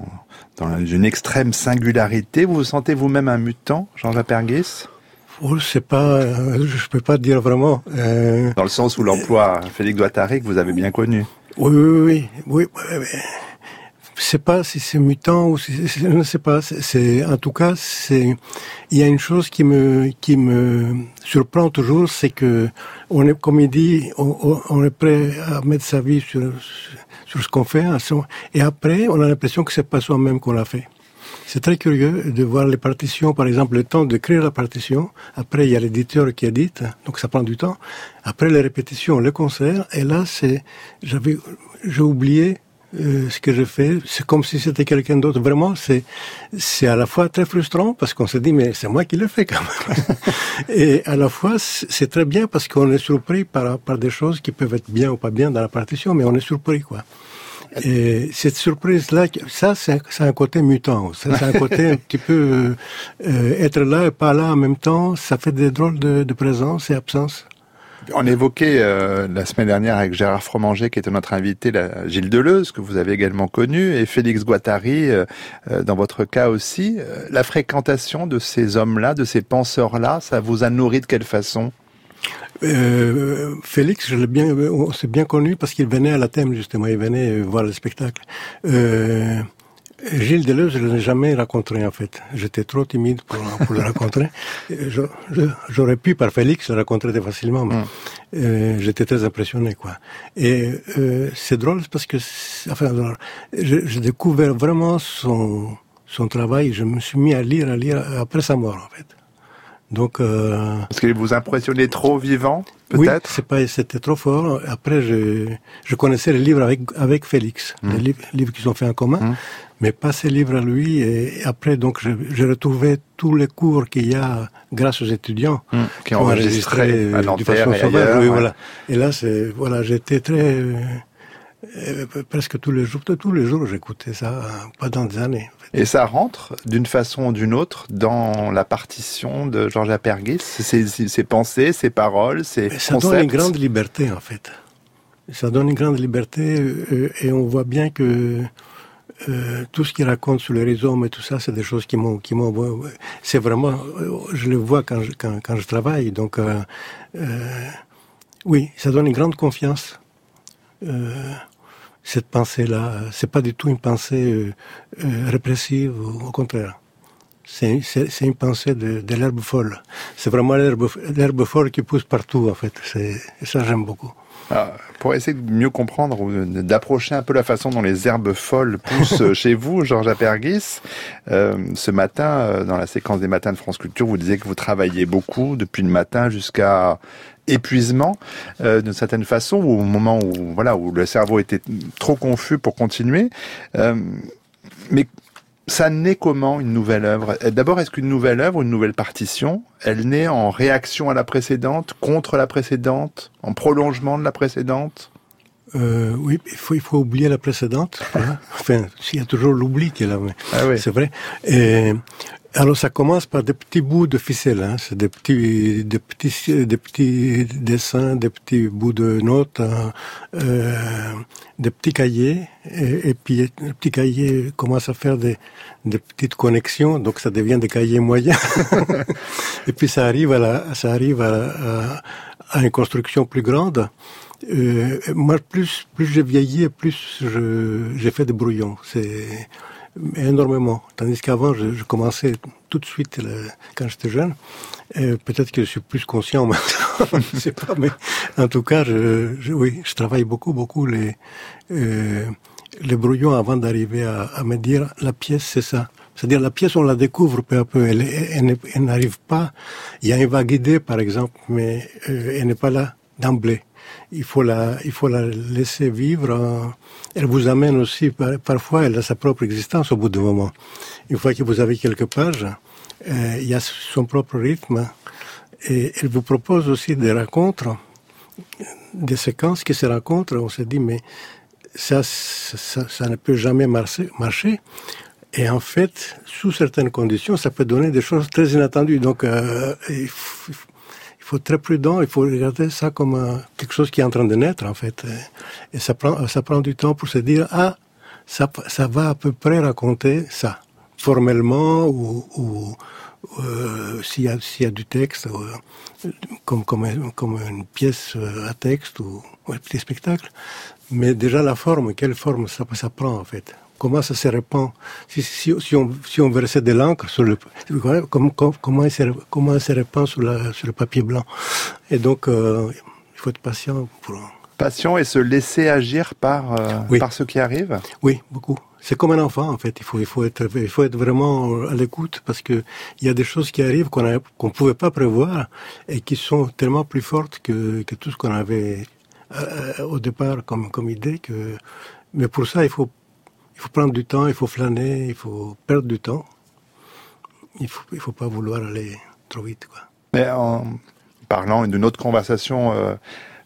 dans une extrême singularité. Vous vous sentez vous-même un mutant, Jean-Jacques Perguis Oh, c'est pas, euh, je peux pas dire vraiment. Euh, Dans le sens où l'emploi Félix Guattari que vous avez bien connu. Oui, oui, oui, oui. oui, oui. C'est pas si c'est mutant ou si je ne sais pas. C'est- en tout cas, c'est il y a une chose qui me qui me surprend toujours, c'est que on est comme il dit, on, est prêt à mettre sa vie sur sur ce qu'on fait, son- et après on a l'impression que c'est pas soi-même qu'on l'a fait. C'est très curieux de voir les partitions, par exemple, le temps d'écrire la partition. Après, il y a l'éditeur qui édite, donc ça prend du temps. Après, les répétitions, les concerts. Et là, c'est, j'avais, j'ai oublié euh, ce que je fais. C'est comme si c'était quelqu'un d'autre. Vraiment, c'est, c'est à la fois très frustrant parce qu'on se dit, mais c'est moi qui le fais quand même. Et à la fois, c'est très bien parce qu'on est surpris par, par des choses qui peuvent être bien ou pas bien dans la partition, mais on est surpris, quoi. Et cette surprise-là, ça, c'est un, côté mutant. Ça, c'est un côté un petit peu euh, être là et pas là en même temps. Ça fait des drôles de, de présence et absence. On évoquait euh, la semaine dernière avec Gérard Fromanger, qui était notre invité, la, Gilles Deleuze, que vous avez également connu, et Félix Guattari, euh, euh, dans votre cas aussi. Euh, la fréquentation de ces hommes-là, de ces penseurs-là, ça vous a nourri de quelle façon? Euh, Félix, je l'ai bien, on s'est bien connu parce qu'il venait à la thème justement, il venait voir le spectacle. Gilles Deleuze, je ne l'ai jamais rencontré en fait. J'étais trop timide pour, pour le rencontrer. J'aurais pu par Félix le rencontrer très facilement, mais euh, j'étais très impressionné quoi. Et euh, c'est drôle parce que, enfin, je découvre vraiment son son travail. Je me suis mis à lire, à lire après sa mort, en fait. Donc, euh, Parce qu'il vous impressionnait trop vivant, oui, peut-être c'est pas, c'était trop fort. Après, je, je connaissais les livres avec avec Félix, Mm. les livres, livres qu'ils ont fait en commun, mais pas ces livres à lui. Et après, donc, je- j'ai retrouvé tous les cours qu'il y a grâce aux étudiants Mm. Qui ont enregistré à euh, façon et sauvage. ailleurs, oui, ouais. voilà. Et là, c'est voilà, j'étais très euh, euh, presque tous les jours, tous les jours, j'écoutais ça pendant des années. Et ça rentre d'une façon ou d'une autre dans la partition de Georges Apergis, ses, ses- pensées, ses paroles, ses Ça concepts. donne une grande liberté, en fait. Ça donne une grande liberté euh, et on voit bien que euh, tout ce qu'il raconte sur les rhizomes et tout ça, c'est des choses qui m'ont, qui m'ont, euh, c'est vraiment, je le vois quand je, quand, quand je travaille. Donc, euh, oui, ça donne une grande confiance. Cette pensée-là, c'est pas du tout une pensée euh, euh, répressive, au contraire. C'est, une pensée de, de l'herbe folle. C'est vraiment l'herbe, folle qui pousse partout, en fait. Et ça, j'aime beaucoup. Ah, pour essayer de mieux comprendre ou d'approcher un peu la façon dont les herbes folles poussent chez vous, Georges Apergis, euh, ce matin, dans la séquence des matins de France Culture, vous disiez que vous travailliez beaucoup depuis le matin jusqu'à épuisement, euh, d'une certaine façon, ou au moment où voilà où le cerveau était trop confus pour continuer. Euh, mais ça naît comment une nouvelle œuvre? D'abord, est-ce qu'une nouvelle œuvre, une nouvelle partition, elle naît en réaction à la précédente, contre la précédente, en prolongement de la précédente? Euh, oui, il faut, il faut oublier la précédente. hein. Enfin, il y a toujours l'oubli qui est là, mais Ah oui. c'est vrai. Et, alors, ça commence par des petits bouts de ficelle. Hein. C'est des petits, des petits, des petits dessins, des petits bouts de notes, hein, euh, des petits cahiers. Et, et puis, les petits cahiers commencent à faire des, des petites connexions, donc ça devient des cahiers moyens. et puis, ça arrive à la, ça arrive à, à, à une construction plus grande. Euh, moi, plus plus j'ai vieilli, plus je j'ai fait des brouillons. C'est énormément. Tandis qu'avant, je, je commençais tout de suite le- quand j'étais jeune. Euh, Peut-être que je suis plus conscient maintenant, je sais pas, mais en tout cas, je, je- oui, je travaille beaucoup, beaucoup les euh, les brouillons avant d'arriver à, à me dire la pièce, c'est ça. C'est-à-dire la pièce, on la découvre peu à peu. Elle, elle, elle n'arrive pas. Il y a une vague idée, par exemple, mais euh, elle n'est pas là d'emblée. Il faut la, il faut la laisser vivre. euh, Elle vous amène aussi, par- parfois, elle a sa propre existence au bout d'un moment. Une fois que vous avez quelques pages, euh, il y a son propre rythme. Et elle vous propose aussi des rencontres, des séquences qui se rencontrent. On se dit, mais ça, ça, ne peut jamais marcher. Et en fait, sous certaines conditions, ça peut donner des choses très inattendues. Donc, euh, il, faut, faut être très prudent. Il faut regarder ça comme quelque chose qui est en train de naître, en fait. Et ça prend, ça prend du temps pour se dire, ah, ça, ça va à peu près raconter ça, formellement ou, ou euh, s'il y, a- y a du texte, euh, comme, comme, comme une pièce euh, à texte ou, ou un petit spectacle. Mais déjà la forme, quelle forme ça prend en fait Comment ça se répand? Si, si, si, on, si on versait de l'encre sur le... Comment, comment, il se, comment il se répand sur, la, sur le papier blanc? Et donc, euh, il faut être patient pour... Passion et se laisser agir par, euh, Oui. par ce qui arrive? Oui, beaucoup. C'est comme un enfant en fait. Il faut, il faut être, il faut être vraiment à l'écoute parce que il y a des choses qui arrivent qu'on qu'on pouvait pas prévoir et qui sont tellement plus fortes que, que tout ce qu'on avait euh, au départ comme, comme idée. Que, mais pour ça, il faut, il faut prendre du temps, il faut flâner, il faut perdre du temps. Il faut, il faut pas vouloir aller trop vite. Mais en parlant d'une autre conversation euh,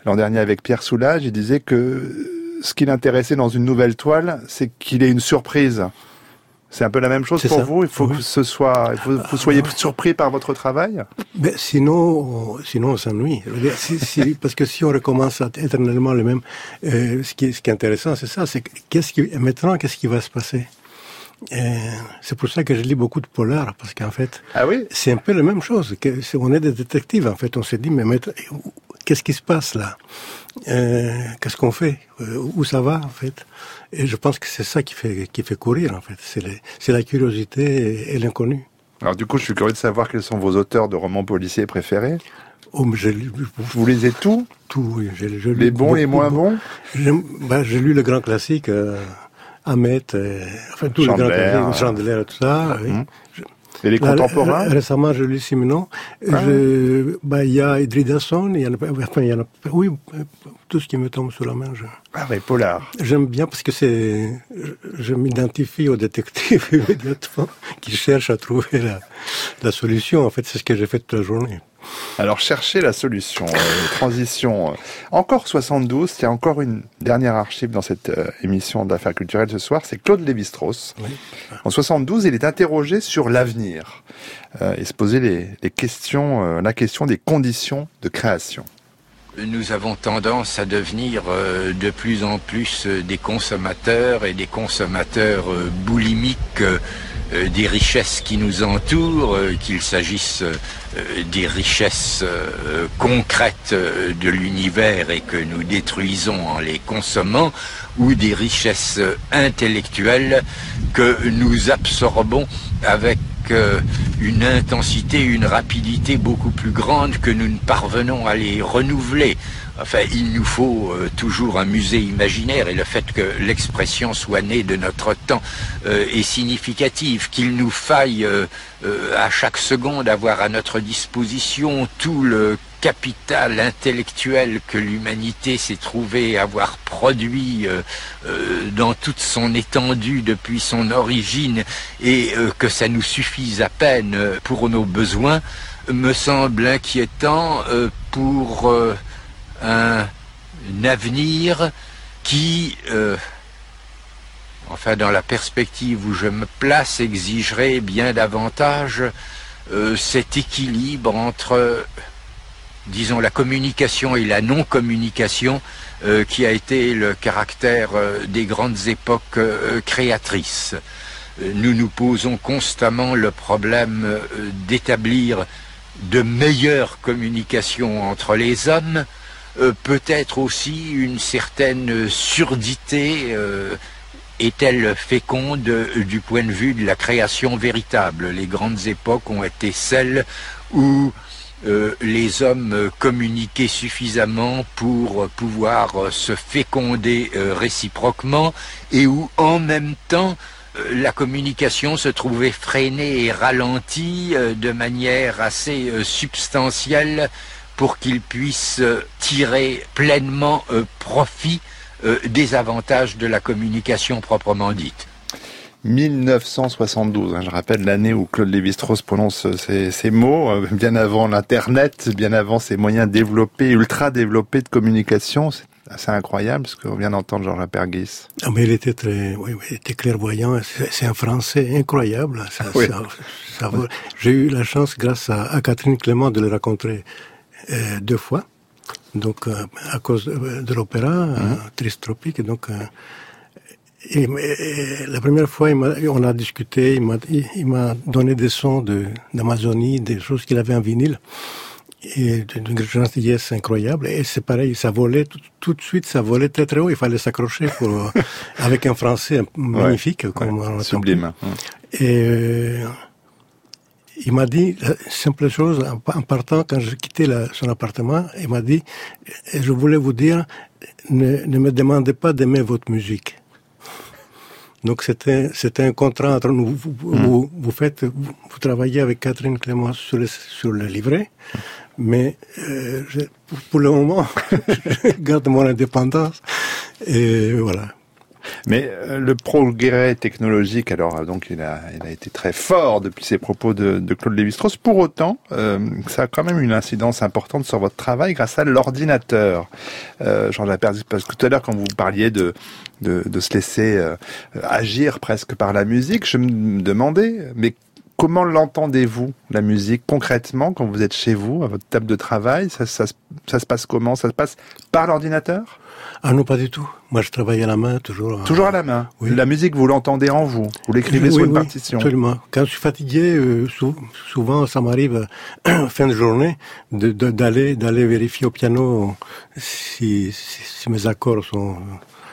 l'an dernier avec Pierre Soulages, il disait que ce qui l'intéressait dans une nouvelle toile, c'est qu'il ait une surprise. C'est un peu la même chose pour ça. vous. Il faut Oui. que ce soit, vous soyez surpris par votre travail. Mais sinon, on- sinon on s'ennuie. Parce que si on recommence à éternellement le même, euh, ce, qui est, ce qui est intéressant, c'est ça. C'est que- qu'est-ce qui maintenant, qu'est-ce qui va se passer? Euh, C'est pour ça que je lis beaucoup de polars, parce qu'en fait, Ah oui? c'est un peu la même chose. Que, on est des détectives, en fait. On se dit, mais maître, qu'est-ce qui se passe là? Euh, Qu'est-ce qu'on fait? Euh, Où ça va, en fait? Et je pense que c'est ça qui fait, qui fait courir, en fait. C'est, la curiosité et, et l'inconnu. Alors du coup, je suis curieux de savoir quels sont vos auteurs de romans policiers préférés. Oh, mais lu- Vous lisez tout? Tout, oui. Lu Les bons, les moins bons? Bah, J'ai lu le grand classique, euh, Ahmet, euh, enfin tous Chandler, les grands euh, Chandler et tout ça. oui. Mhm. Et les Là, contemporains ré- Récemment, je lis Simenon. Ah. Je- bah, Il y a Idridasson, il y en a, enfin, il y en a, oui, tout ce qui me tombe sous la main. je- Ah oui, Polar. J'aime bien parce que c'est, je, je m'identifie au détective immédiatement qui cherche à trouver la, la solution. En fait, c'est ce que j'ai fait toute la journée. Alors, cherchez la solution. euh, transition. Encore 72, il y a encore une dernière archive dans cette euh, émission d'affaires culturelles ce soir, c'est Claude Lévi-Strauss. En 72, il est interrogé sur l'avenir euh, et se posait les, les questions, la question des conditions de création. Nous avons tendance à devenir euh, de plus en plus euh, des consommateurs et des consommateurs euh, boulimiques des richesses qui nous entourent, qu'il s'agisse des richesses concrètes de l'univers et que nous détruisons en les consommant, ou des richesses intellectuelles que nous absorbons avec euh, une intensité, une rapidité beaucoup plus grande que nous ne parvenons à les renouveler. Enfin, il nous faut euh, toujours un musée imaginaire et le fait que l'expression soit née de notre temps euh, est significatif, qu'il nous faille à chaque seconde avoir à notre disposition tout le capital intellectuel que l'humanité s'est trouvée avoir produit euh, euh, dans toute son étendue depuis son origine et euh, que ça nous suffise à peine pour nos besoins me semble inquiétant pour un, avenir qui, enfin dans la perspective où je me place, exigerait bien davantage cet équilibre entre, disons, la communication et la non-communication euh, qui a été le caractère euh, des grandes époques euh, créatrices. Nous nous posons constamment le problème d'établir de meilleures communications entre les hommes, peut-être aussi une certaine surdité est-elle féconde du point de vue de la création véritable Les grandes époques ont été celles où euh, les hommes euh, communiquaient suffisamment pour euh, pouvoir se féconder réciproquement et où en même temps la communication se trouvait freinée et ralentie de manière assez substantielle pour qu'ils puissent tirer pleinement profit des avantages de la communication proprement dite. 1972, hein, je rappelle l'année où Claude Lévi-Strauss prononce ces, ces mots, euh, bien avant l'Internet, bien avant ces moyens développés, ultra développés de communication. C'est assez incroyable ce qu'on vient d'entendre Georges Apergis. Ah, mais il était très, oui, oui, il était clairvoyant. C'est un français incroyable. Ça, Oui. ça- ça vaut- J'ai eu la chance, grâce à, à Catherine Clément, de le rencontrer euh, deux fois. Donc, euh, à cause de, de l'opéra, euh, Triste Tropique. Et donc, euh, et, et la première fois, il on a discuté. Il m'a, donné des sons de, d'Amazonie, des choses qu'il avait en vinyle. Et d'une gentillesse incroyable. Et c'est pareil, ça volait tout, tout de suite, ça volait très très haut. Il fallait s'accrocher pour, avec un français magnifique, comme on entend. Sublime. Et euh, il m'a dit la simple chose en, partant quand je quittais la- son appartement. Il m'a dit je voulais vous dire ne, ne me demandez pas d'aimer votre musique. Donc c'était c'était un contrat entre nous. Vous, vous, vous, vous faites vous, vous travaillez avec Catherine Clément sur le, sur le livret, mais euh, je- pour, pour le moment je garde mon indépendance et voilà. Mais euh, le progrès technologique, alors euh, donc il a, il a été très fort depuis ses propos de, de Claude Lévi-Strauss. Pour autant, euh, ça a quand même une incidence importante sur votre travail grâce à l'ordinateur. Euh, Jean Laperdi, parce que tout à l'heure quand vous parliez de de, de se laisser euh, agir presque par la musique, je me demandais, mais comment l'entendez-vous la musique concrètement quand vous êtes chez vous à votre table de travail? Ça, ça, ça se passe comment? Ça se passe par l'ordinateur? Ah non, pas du tout. Moi, je travaille à la main, toujours. Toujours à la main. La musique, vous l'entendez en vous. Vous l'écrivez Oui, sur une oui, partition. Absolument. Quand je suis fatigué, euh, sou- souvent, ça m'arrive euh, fin de journée de- d'aller vérifier au piano si, si, si mes accords sont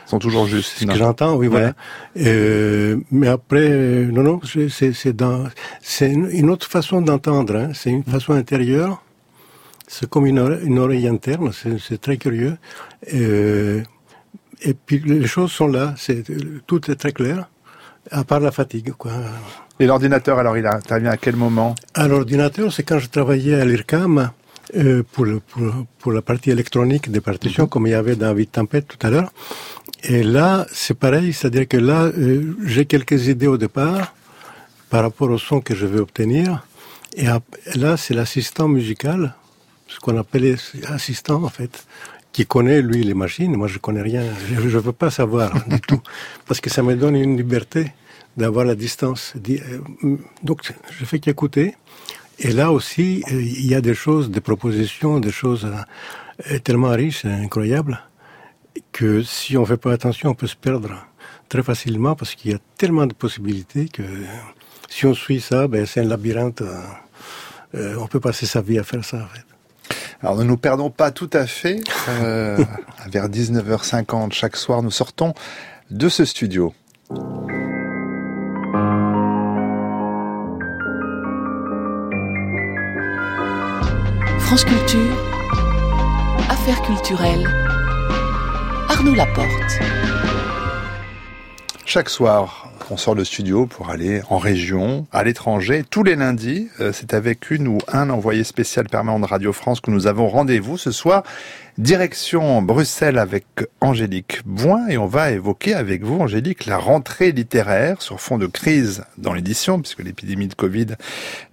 sont toujours justes. Ce que j'entends, oui, voilà. Euh, mais après, euh, non, non, c'est- dans, c'est une une autre façon d'entendre. Hein. C'est une façon intérieure. C'est comme une oreille, une oreille interne. C'est très curieux. Euh, Et puis les choses sont là, c'est tout est très clair, à part la fatigue. Quoi. Et l'ordinateur, alors, il intervient à quel moment? À l'ordinateur, c'est quand je travaillais à l'IRCAM euh, pour, le- pour, pour la partie électronique des partitions, comme il y avait dans Vite Tempête tout à l'heure. Et là, c'est pareil, c'est-à-dire que là, euh, j'ai quelques idées au départ par rapport au son que je veux obtenir. Et là, c'est l'assistant musical, ce qu'on appelle assistant en fait, qui connaît lui les machines. Moi, je connais rien. Je ne veux pas savoir du tout, parce que ça me donne une liberté d'avoir la distance. Di- euh, Donc, je fais qu'écouter. Et là aussi, euh, il y a des choses, des propositions, des choses euh, tellement riches, incroyables, que si on fait pas attention, on peut se perdre très facilement parce qu'il y a tellement de possibilités que si on suit ça, ben, c'est un labyrinthe. on peut passer sa vie à faire ça. En fait. Alors ne nous perdons pas tout à fait. Euh, vers 19h50 chaque soir, nous sortons de ce studio. France Culture, Affaires culturelles, Arnaud Laporte. Chaque soir, on sort de studio pour aller en région, à l'étranger. Tous les lundis, euh, c'est avec une ou un envoyé spécial permanent de Radio France que nous avons rendez-vous. Ce soir, direction Bruxelles avec Angélique Boin et on va évoquer avec vous, Angélique, la rentrée littéraire sur fond de crise dans l'édition, puisque l'épidémie de Covid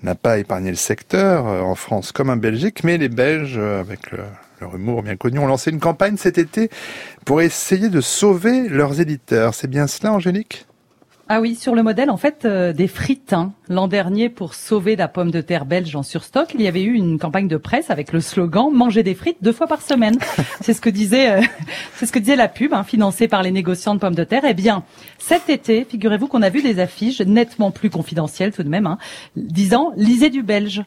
n'a pas épargné le secteur euh, en France comme en Belgique, mais les Belges, euh, avec le, leur humour bien connu, ont lancé une campagne cet été pour essayer de sauver leurs éditeurs. C'est bien cela, Angélique? Ah oui, sur le modèle en fait euh, des frites. hein. L'an dernier, pour sauver la pomme de terre belge en surstock, il y avait eu une campagne de presse avec le slogan "Manger des frites deux fois par semaine". c'est ce que disait, euh, c'est ce que disait la pub, hein, financée par les négociants de pommes de terre. Eh bien, cet été, figurez-vous qu'on a vu des affiches nettement plus confidentielles tout de même, hein, disant "Lisez du belge".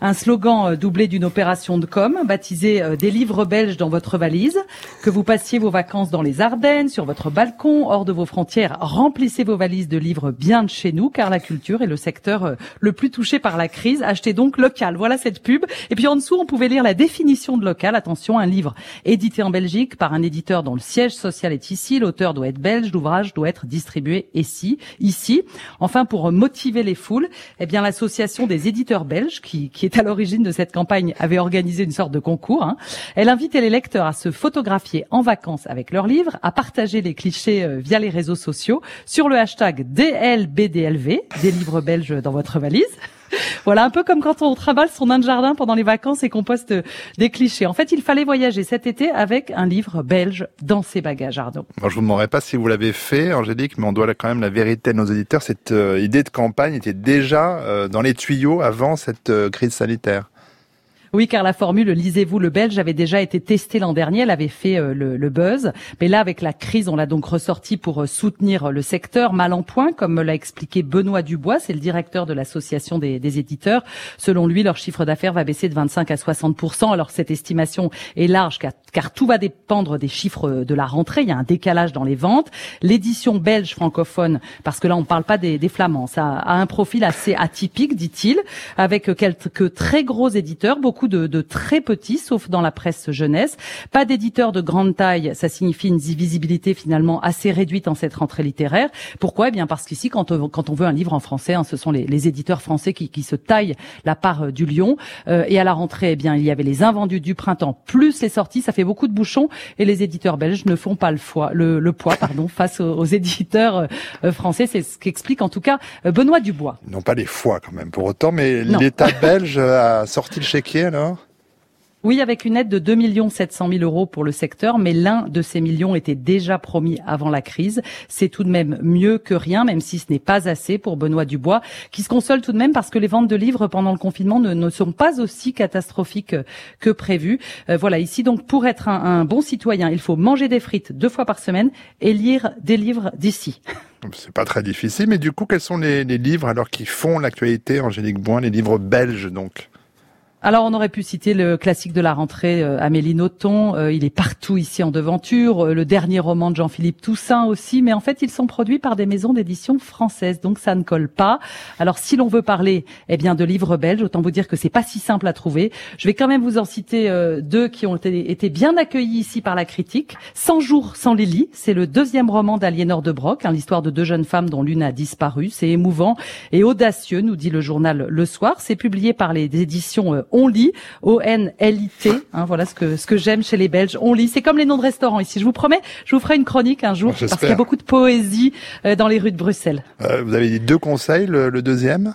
Un slogan euh, doublé d'une opération de com, baptisé euh, des livres belges dans votre valise. Que vous passiez vos vacances dans les Ardennes, sur votre balcon, hors de vos frontières, remplissez vos valises de livres bien de chez nous, car la culture est le secteur euh, le plus touché par la crise. Achetez donc local. Voilà cette pub. Et puis en dessous, on pouvait lire la définition de local. Attention, un livre édité en Belgique par un éditeur dont le siège social est ici. L'auteur doit être belge. L'ouvrage doit être distribué ici. Ici. Enfin, pour motiver les foules, eh bien l'association des éditeurs belges, qui, qui est à l'origine de cette campagne, avait organisé une sorte de concours. hein. Elle invitait les lecteurs à se photographier en vacances avec leurs livres, à partager les clichés euh, via les réseaux sociaux sur le hashtag DLBDLV, des livres belges dans votre valise. Voilà, un peu comme quand on travaille son nain de jardin pendant les vacances et qu'on poste euh, des clichés. En fait, il fallait voyager cet été avec un livre belge dans ses bagages, Arnaud. Je vous demanderai pas si vous l'avez fait, Angélique, mais on doit quand même la vérité à nos éditeurs. Cette euh, idée de campagne était déjà euh, dans les tuyaux avant cette crise sanitaire. Oui, car la formule lisez-vous le belge avait déjà été testée l'an dernier, elle avait fait euh, le, le buzz. Mais là, avec la crise, on l'a donc ressorti pour euh, soutenir le secteur mal en point, comme me l'a expliqué Benoît Dubois, c'est le directeur de l'association des, des éditeurs. Selon lui, leur chiffre d'affaires va baisser de 25 à 60% Alors cette estimation est large, car, tout va dépendre des chiffres de la rentrée. Il y a un décalage dans les ventes. L'édition belge francophone, parce que là, on ne parle pas des, des flamands, ça a un profil assez atypique, dit-il, avec quelques très gros éditeurs, de, de très petits, sauf dans la presse jeunesse. Pas d'éditeurs de grande taille, ça signifie une visibilité finalement assez réduite en cette rentrée littéraire. Pourquoi? Eh bien parce qu'ici, quand on, quand on veut un livre en français, hein, ce sont les, les éditeurs français qui, qui se taillent la part euh, du lion. Euh, et à la rentrée, eh bien, il y avait les invendus du printemps plus les sorties, ça fait beaucoup de bouchons. Et les éditeurs belges ne font pas le, foie, le, le poids pardon, face aux, aux éditeurs euh, français. C'est ce qu'explique en tout cas euh, Benoît Dubois. Non pas les fois quand même pour autant, mais l'État belge a sorti le chéquier alors? Oui, avec une aide de 2 700 000 euros pour le secteur, mais l'un de ces millions était déjà promis avant la crise. C'est tout de même mieux que rien, même si ce n'est pas assez pour Benoît Dubois, qui se console tout de même parce que les ventes de livres pendant le confinement ne, ne sont pas aussi catastrophiques que prévu. Euh, voilà, ici donc pour être un, un bon citoyen, il faut manger des frites deux fois par semaine et lire des livres d'ici. C'est pas très difficile, mais du coup, quels sont les, les livres alors qui font l'actualité, Angélique Boin, les livres belges donc? Alors on aurait pu citer le classique de la rentrée euh, Amélie Nothomb, euh, il est partout ici en devanture, euh, le dernier roman de Jean-Philippe Toussaint aussi, mais en fait ils sont produits par des maisons d'édition françaises, donc ça ne colle pas. Alors si l'on veut parler eh bien de livres belges, autant vous dire que c'est pas si simple à trouver. Je vais quand même vous en citer euh, deux qui ont été, bien accueillis ici par la critique. 100 jours sans Lily, c'est le deuxième roman d'Aliénor de Broc, hein, l'histoire de deux jeunes femmes dont l'une a disparu. C'est émouvant et audacieux, nous dit le journal Le Soir. C'est publié par les éditions euh, On lit, O-N-L-I-T. Hein, voilà ce que ce que j'aime chez les Belges. On lit. C'est comme les noms de restaurants ici. Je vous promets, je vous ferai une chronique un jour J'espère. parce qu'il y a beaucoup de poésie euh, dans les rues de Bruxelles. Euh, vous avez dit deux conseils, le, le deuxième?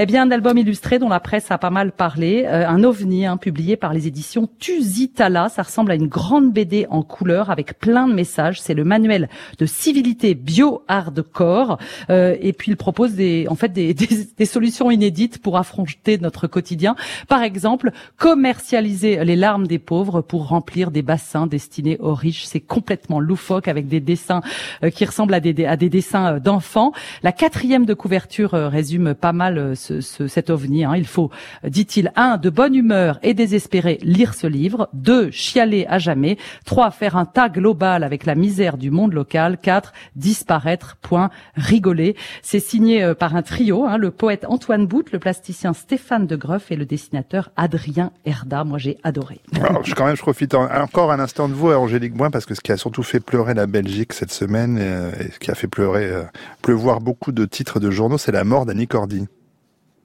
Eh bien, un album illustré dont la presse a pas mal parlé, euh, un ovni hein, publié par les éditions Tusitala. Ça ressemble à une grande BD en couleur avec plein de messages. C'est le manuel de civilité bio-hardcore. Euh, et puis, il propose des, en fait, des, des- des solutions inédites pour affronter notre quotidien. Par exemple, commercialiser les larmes des pauvres pour remplir des bassins destinés aux riches. C'est complètement loufoque avec des dessins euh, qui ressemblent à des, à des dessins euh, d'enfants. La quatrième de couverture euh, résume pas mal euh, ce, ce- cet ovni. hein. Il faut, dit-il, un, de bonne humeur et désespéré, lire ce livre. Deux, chialer à jamais. Trois, faire un tas global avec la misère du monde local. Quatre, disparaître, point, rigoler. C'est signé euh, par un trio, hein, le poète Antoine Bout, le plasticien Stéphane de Greuf et le dessinateur Adrien Herda. Moi, j'ai adoré. Alors, je, quand même, je profite en- encore un instant de vous, Angélique Boin, parce que ce qui a surtout fait pleurer la Belgique cette semaine, euh, et ce qui a fait pleurer, euh, pleuvoir beaucoup de titres de journaux, c'est la mort d'Annie Cordy.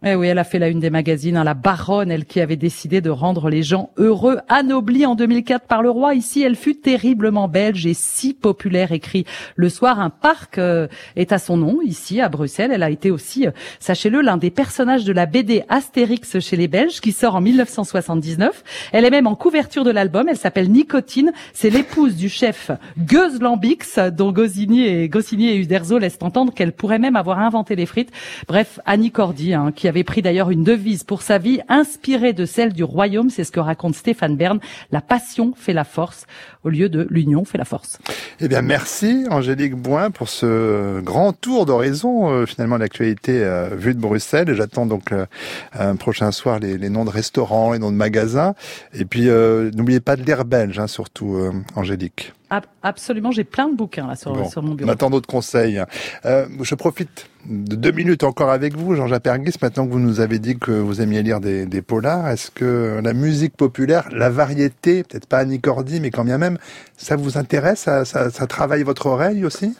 Eh oui, elle a fait la une des magazines, hein, la baronne, elle qui avait décidé de rendre les gens heureux, anoblis en 2004 par le roi. Ici, elle fut terriblement belge et si populaire, écrit le soir. Un parc euh, est à son nom, ici, à Bruxelles. Elle a été aussi, euh, sachez-le, l'un des personnages de la BD Astérix chez les Belges, qui sort en 1979. Elle est même en couverture de l'album. Elle s'appelle Nicotine. C'est l'épouse du chef Gueuse Lambix, dont Goscinny et, Uderzo laissent entendre qu'elle pourrait même avoir inventé les frites. Bref, Annie Cordy, hein, qui avait pris d'ailleurs une devise pour sa vie, inspirée de celle du royaume, c'est ce que raconte Stéphane Bern. La passion fait la force, au lieu de l'union fait la force. Eh bien, merci Angélique Boin pour ce grand tour d'horizon euh, finalement l'actualité euh, vue de Bruxelles. J'attends donc euh, un prochain soir les, les noms de restaurants, les noms de magasins. Et puis euh, n'oubliez pas de l'air belge, hein, surtout euh, Angélique. Ab- absolument, j'ai plein de bouquins là sur, Bon, sur mon on bureau. attend d'autres conseils. Euh, je profite de deux minutes encore avec vous, Jean-Jacques maintenant que vous nous avez dit que vous aimiez lire des, des polars. Est-ce que la musique populaire, la variété, peut-être pas Annie Cordy, mais quand bien même, ça vous intéresse ça, ça, ça travaille votre oreille aussi?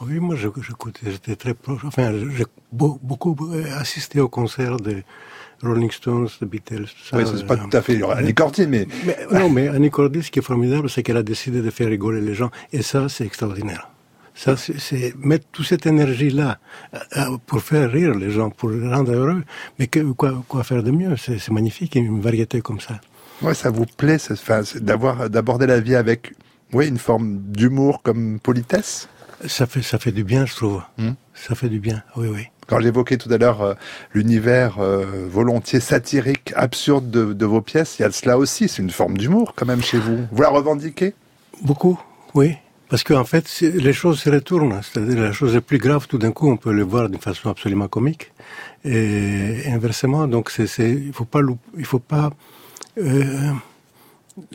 Oui, moi, je- j'écoutais, j'étais très proche. Enfin, j'ai beau- beaucoup assisté au concert des Rolling Stones, des Beatles, tout ça. Oui, c'est pas tout à fait Annie Cordy, mais... mais non, mais Annie Cordy, ce qui est formidable, c'est qu'elle a décidé de faire rigoler les gens. Et ça, c'est extraordinaire. Ça, c'est- mettre toute cette énergie-là euh, euh, pour faire rire les gens, pour les rendre heureux. Mais que, quoi, quoi faire de mieux? C'est magnifique, une variété comme ça. Ouais, ça vous plaît enfin, d'avoir d'aborder la vie avec oui, une forme d'humour comme politesse? Ça fait, ça fait du bien, je trouve. Ça fait du bien, oui, oui. Quand j'évoquais tout à l'heure euh, l'univers euh, volontiers satirique, absurde de, vos pièces, il y a de cela aussi, c'est une forme d'humour quand même chez vous. Vous la revendiquez? Beaucoup, oui. Parce qu'en fait, les choses se retournent. C'est-à-dire, la chose est plus grave, tout d'un coup, on peut le voir d'une façon absolument comique. Et inversement, donc, il faut pas, il faut pas euh,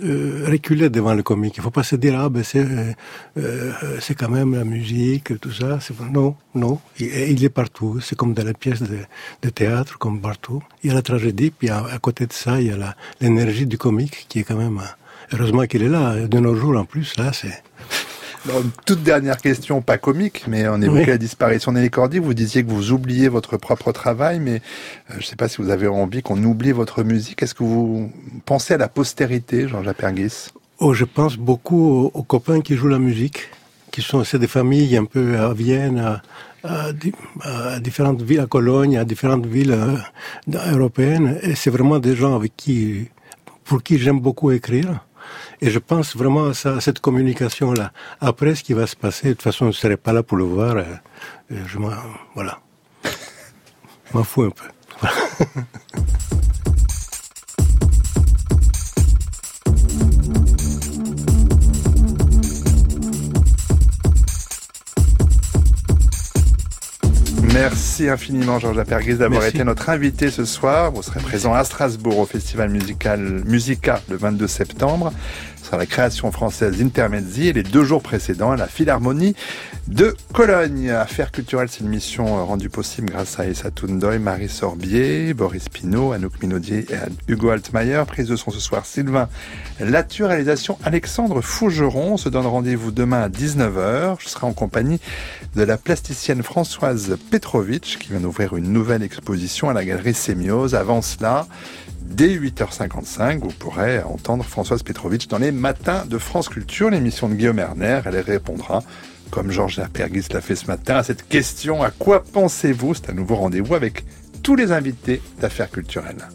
euh, reculer devant le comique. Il faut pas se dire, ah ben c'est, euh, euh, quand même la musique, tout ça. Non, non. Il, il est partout. C'est comme dans les pièces de, théâtre, comme partout. Il y a la tragédie, puis à, à côté de ça, il y a l'énergie du comique qui est quand même... Heureusement qu'il est là. De nos jours, en plus, là, c'est... Alors, une toute dernière question, pas comique, mais on évoquait Oui. la disparition d'Annie Cordy. Vous disiez que vous oubliez votre propre travail, mais euh, je ne sais pas si vous avez envie qu'on oublie votre musique. Est-ce que vous pensez à la postérité, Jean-Jacques Perguis Oh, je pense beaucoup aux, aux copains qui jouent la musique, qui sont c'est des familles un peu à Vienne, à, à di- à différentes villes, à Cologne, à différentes villes euh, européennes. Et c'est vraiment des gens avec qui, pour qui j'aime beaucoup écrire. Et je pense vraiment à, ça, à cette communication-là. Après, ce qui va se passer, de toute façon, je ne serai pas là pour le voir. euh, euh, je m'en, voilà. M'en fous un peu. Merci infiniment, Georges Aperguis, d'avoir été notre invité ce soir. Vous serez présent à Strasbourg au Festival musical Musica le 22 septembre. Sera la création française Intermezzi et les deux jours précédents à la Philharmonie de Cologne. Affaires culturelles, c'est une mission euh, rendue possible grâce à Essa Toundoy, Marie Sorbier, Boris Pinault, Anouk Minaudier et Hugo Altmaier. Prise de son ce soir, Sylvain Latu, réalisation Alexandre Fougeron. On se donne rendez-vous demain à 19h. Je serai en compagnie de la plasticienne Françoise Petrovitch qui vient d'ouvrir une nouvelle exposition à la galerie Sémiose. Avant cela, dès 8h55, vous pourrez entendre Françoise Petrovitch dans les matins de France Culture, l'émission de Guillaume Erner. Elle répondra, comme Georges Perguis l'a fait ce matin, à cette question à quoi pensez-vous? C'est un nouveau rendez-vous avec tous les invités d'affaires culturelles.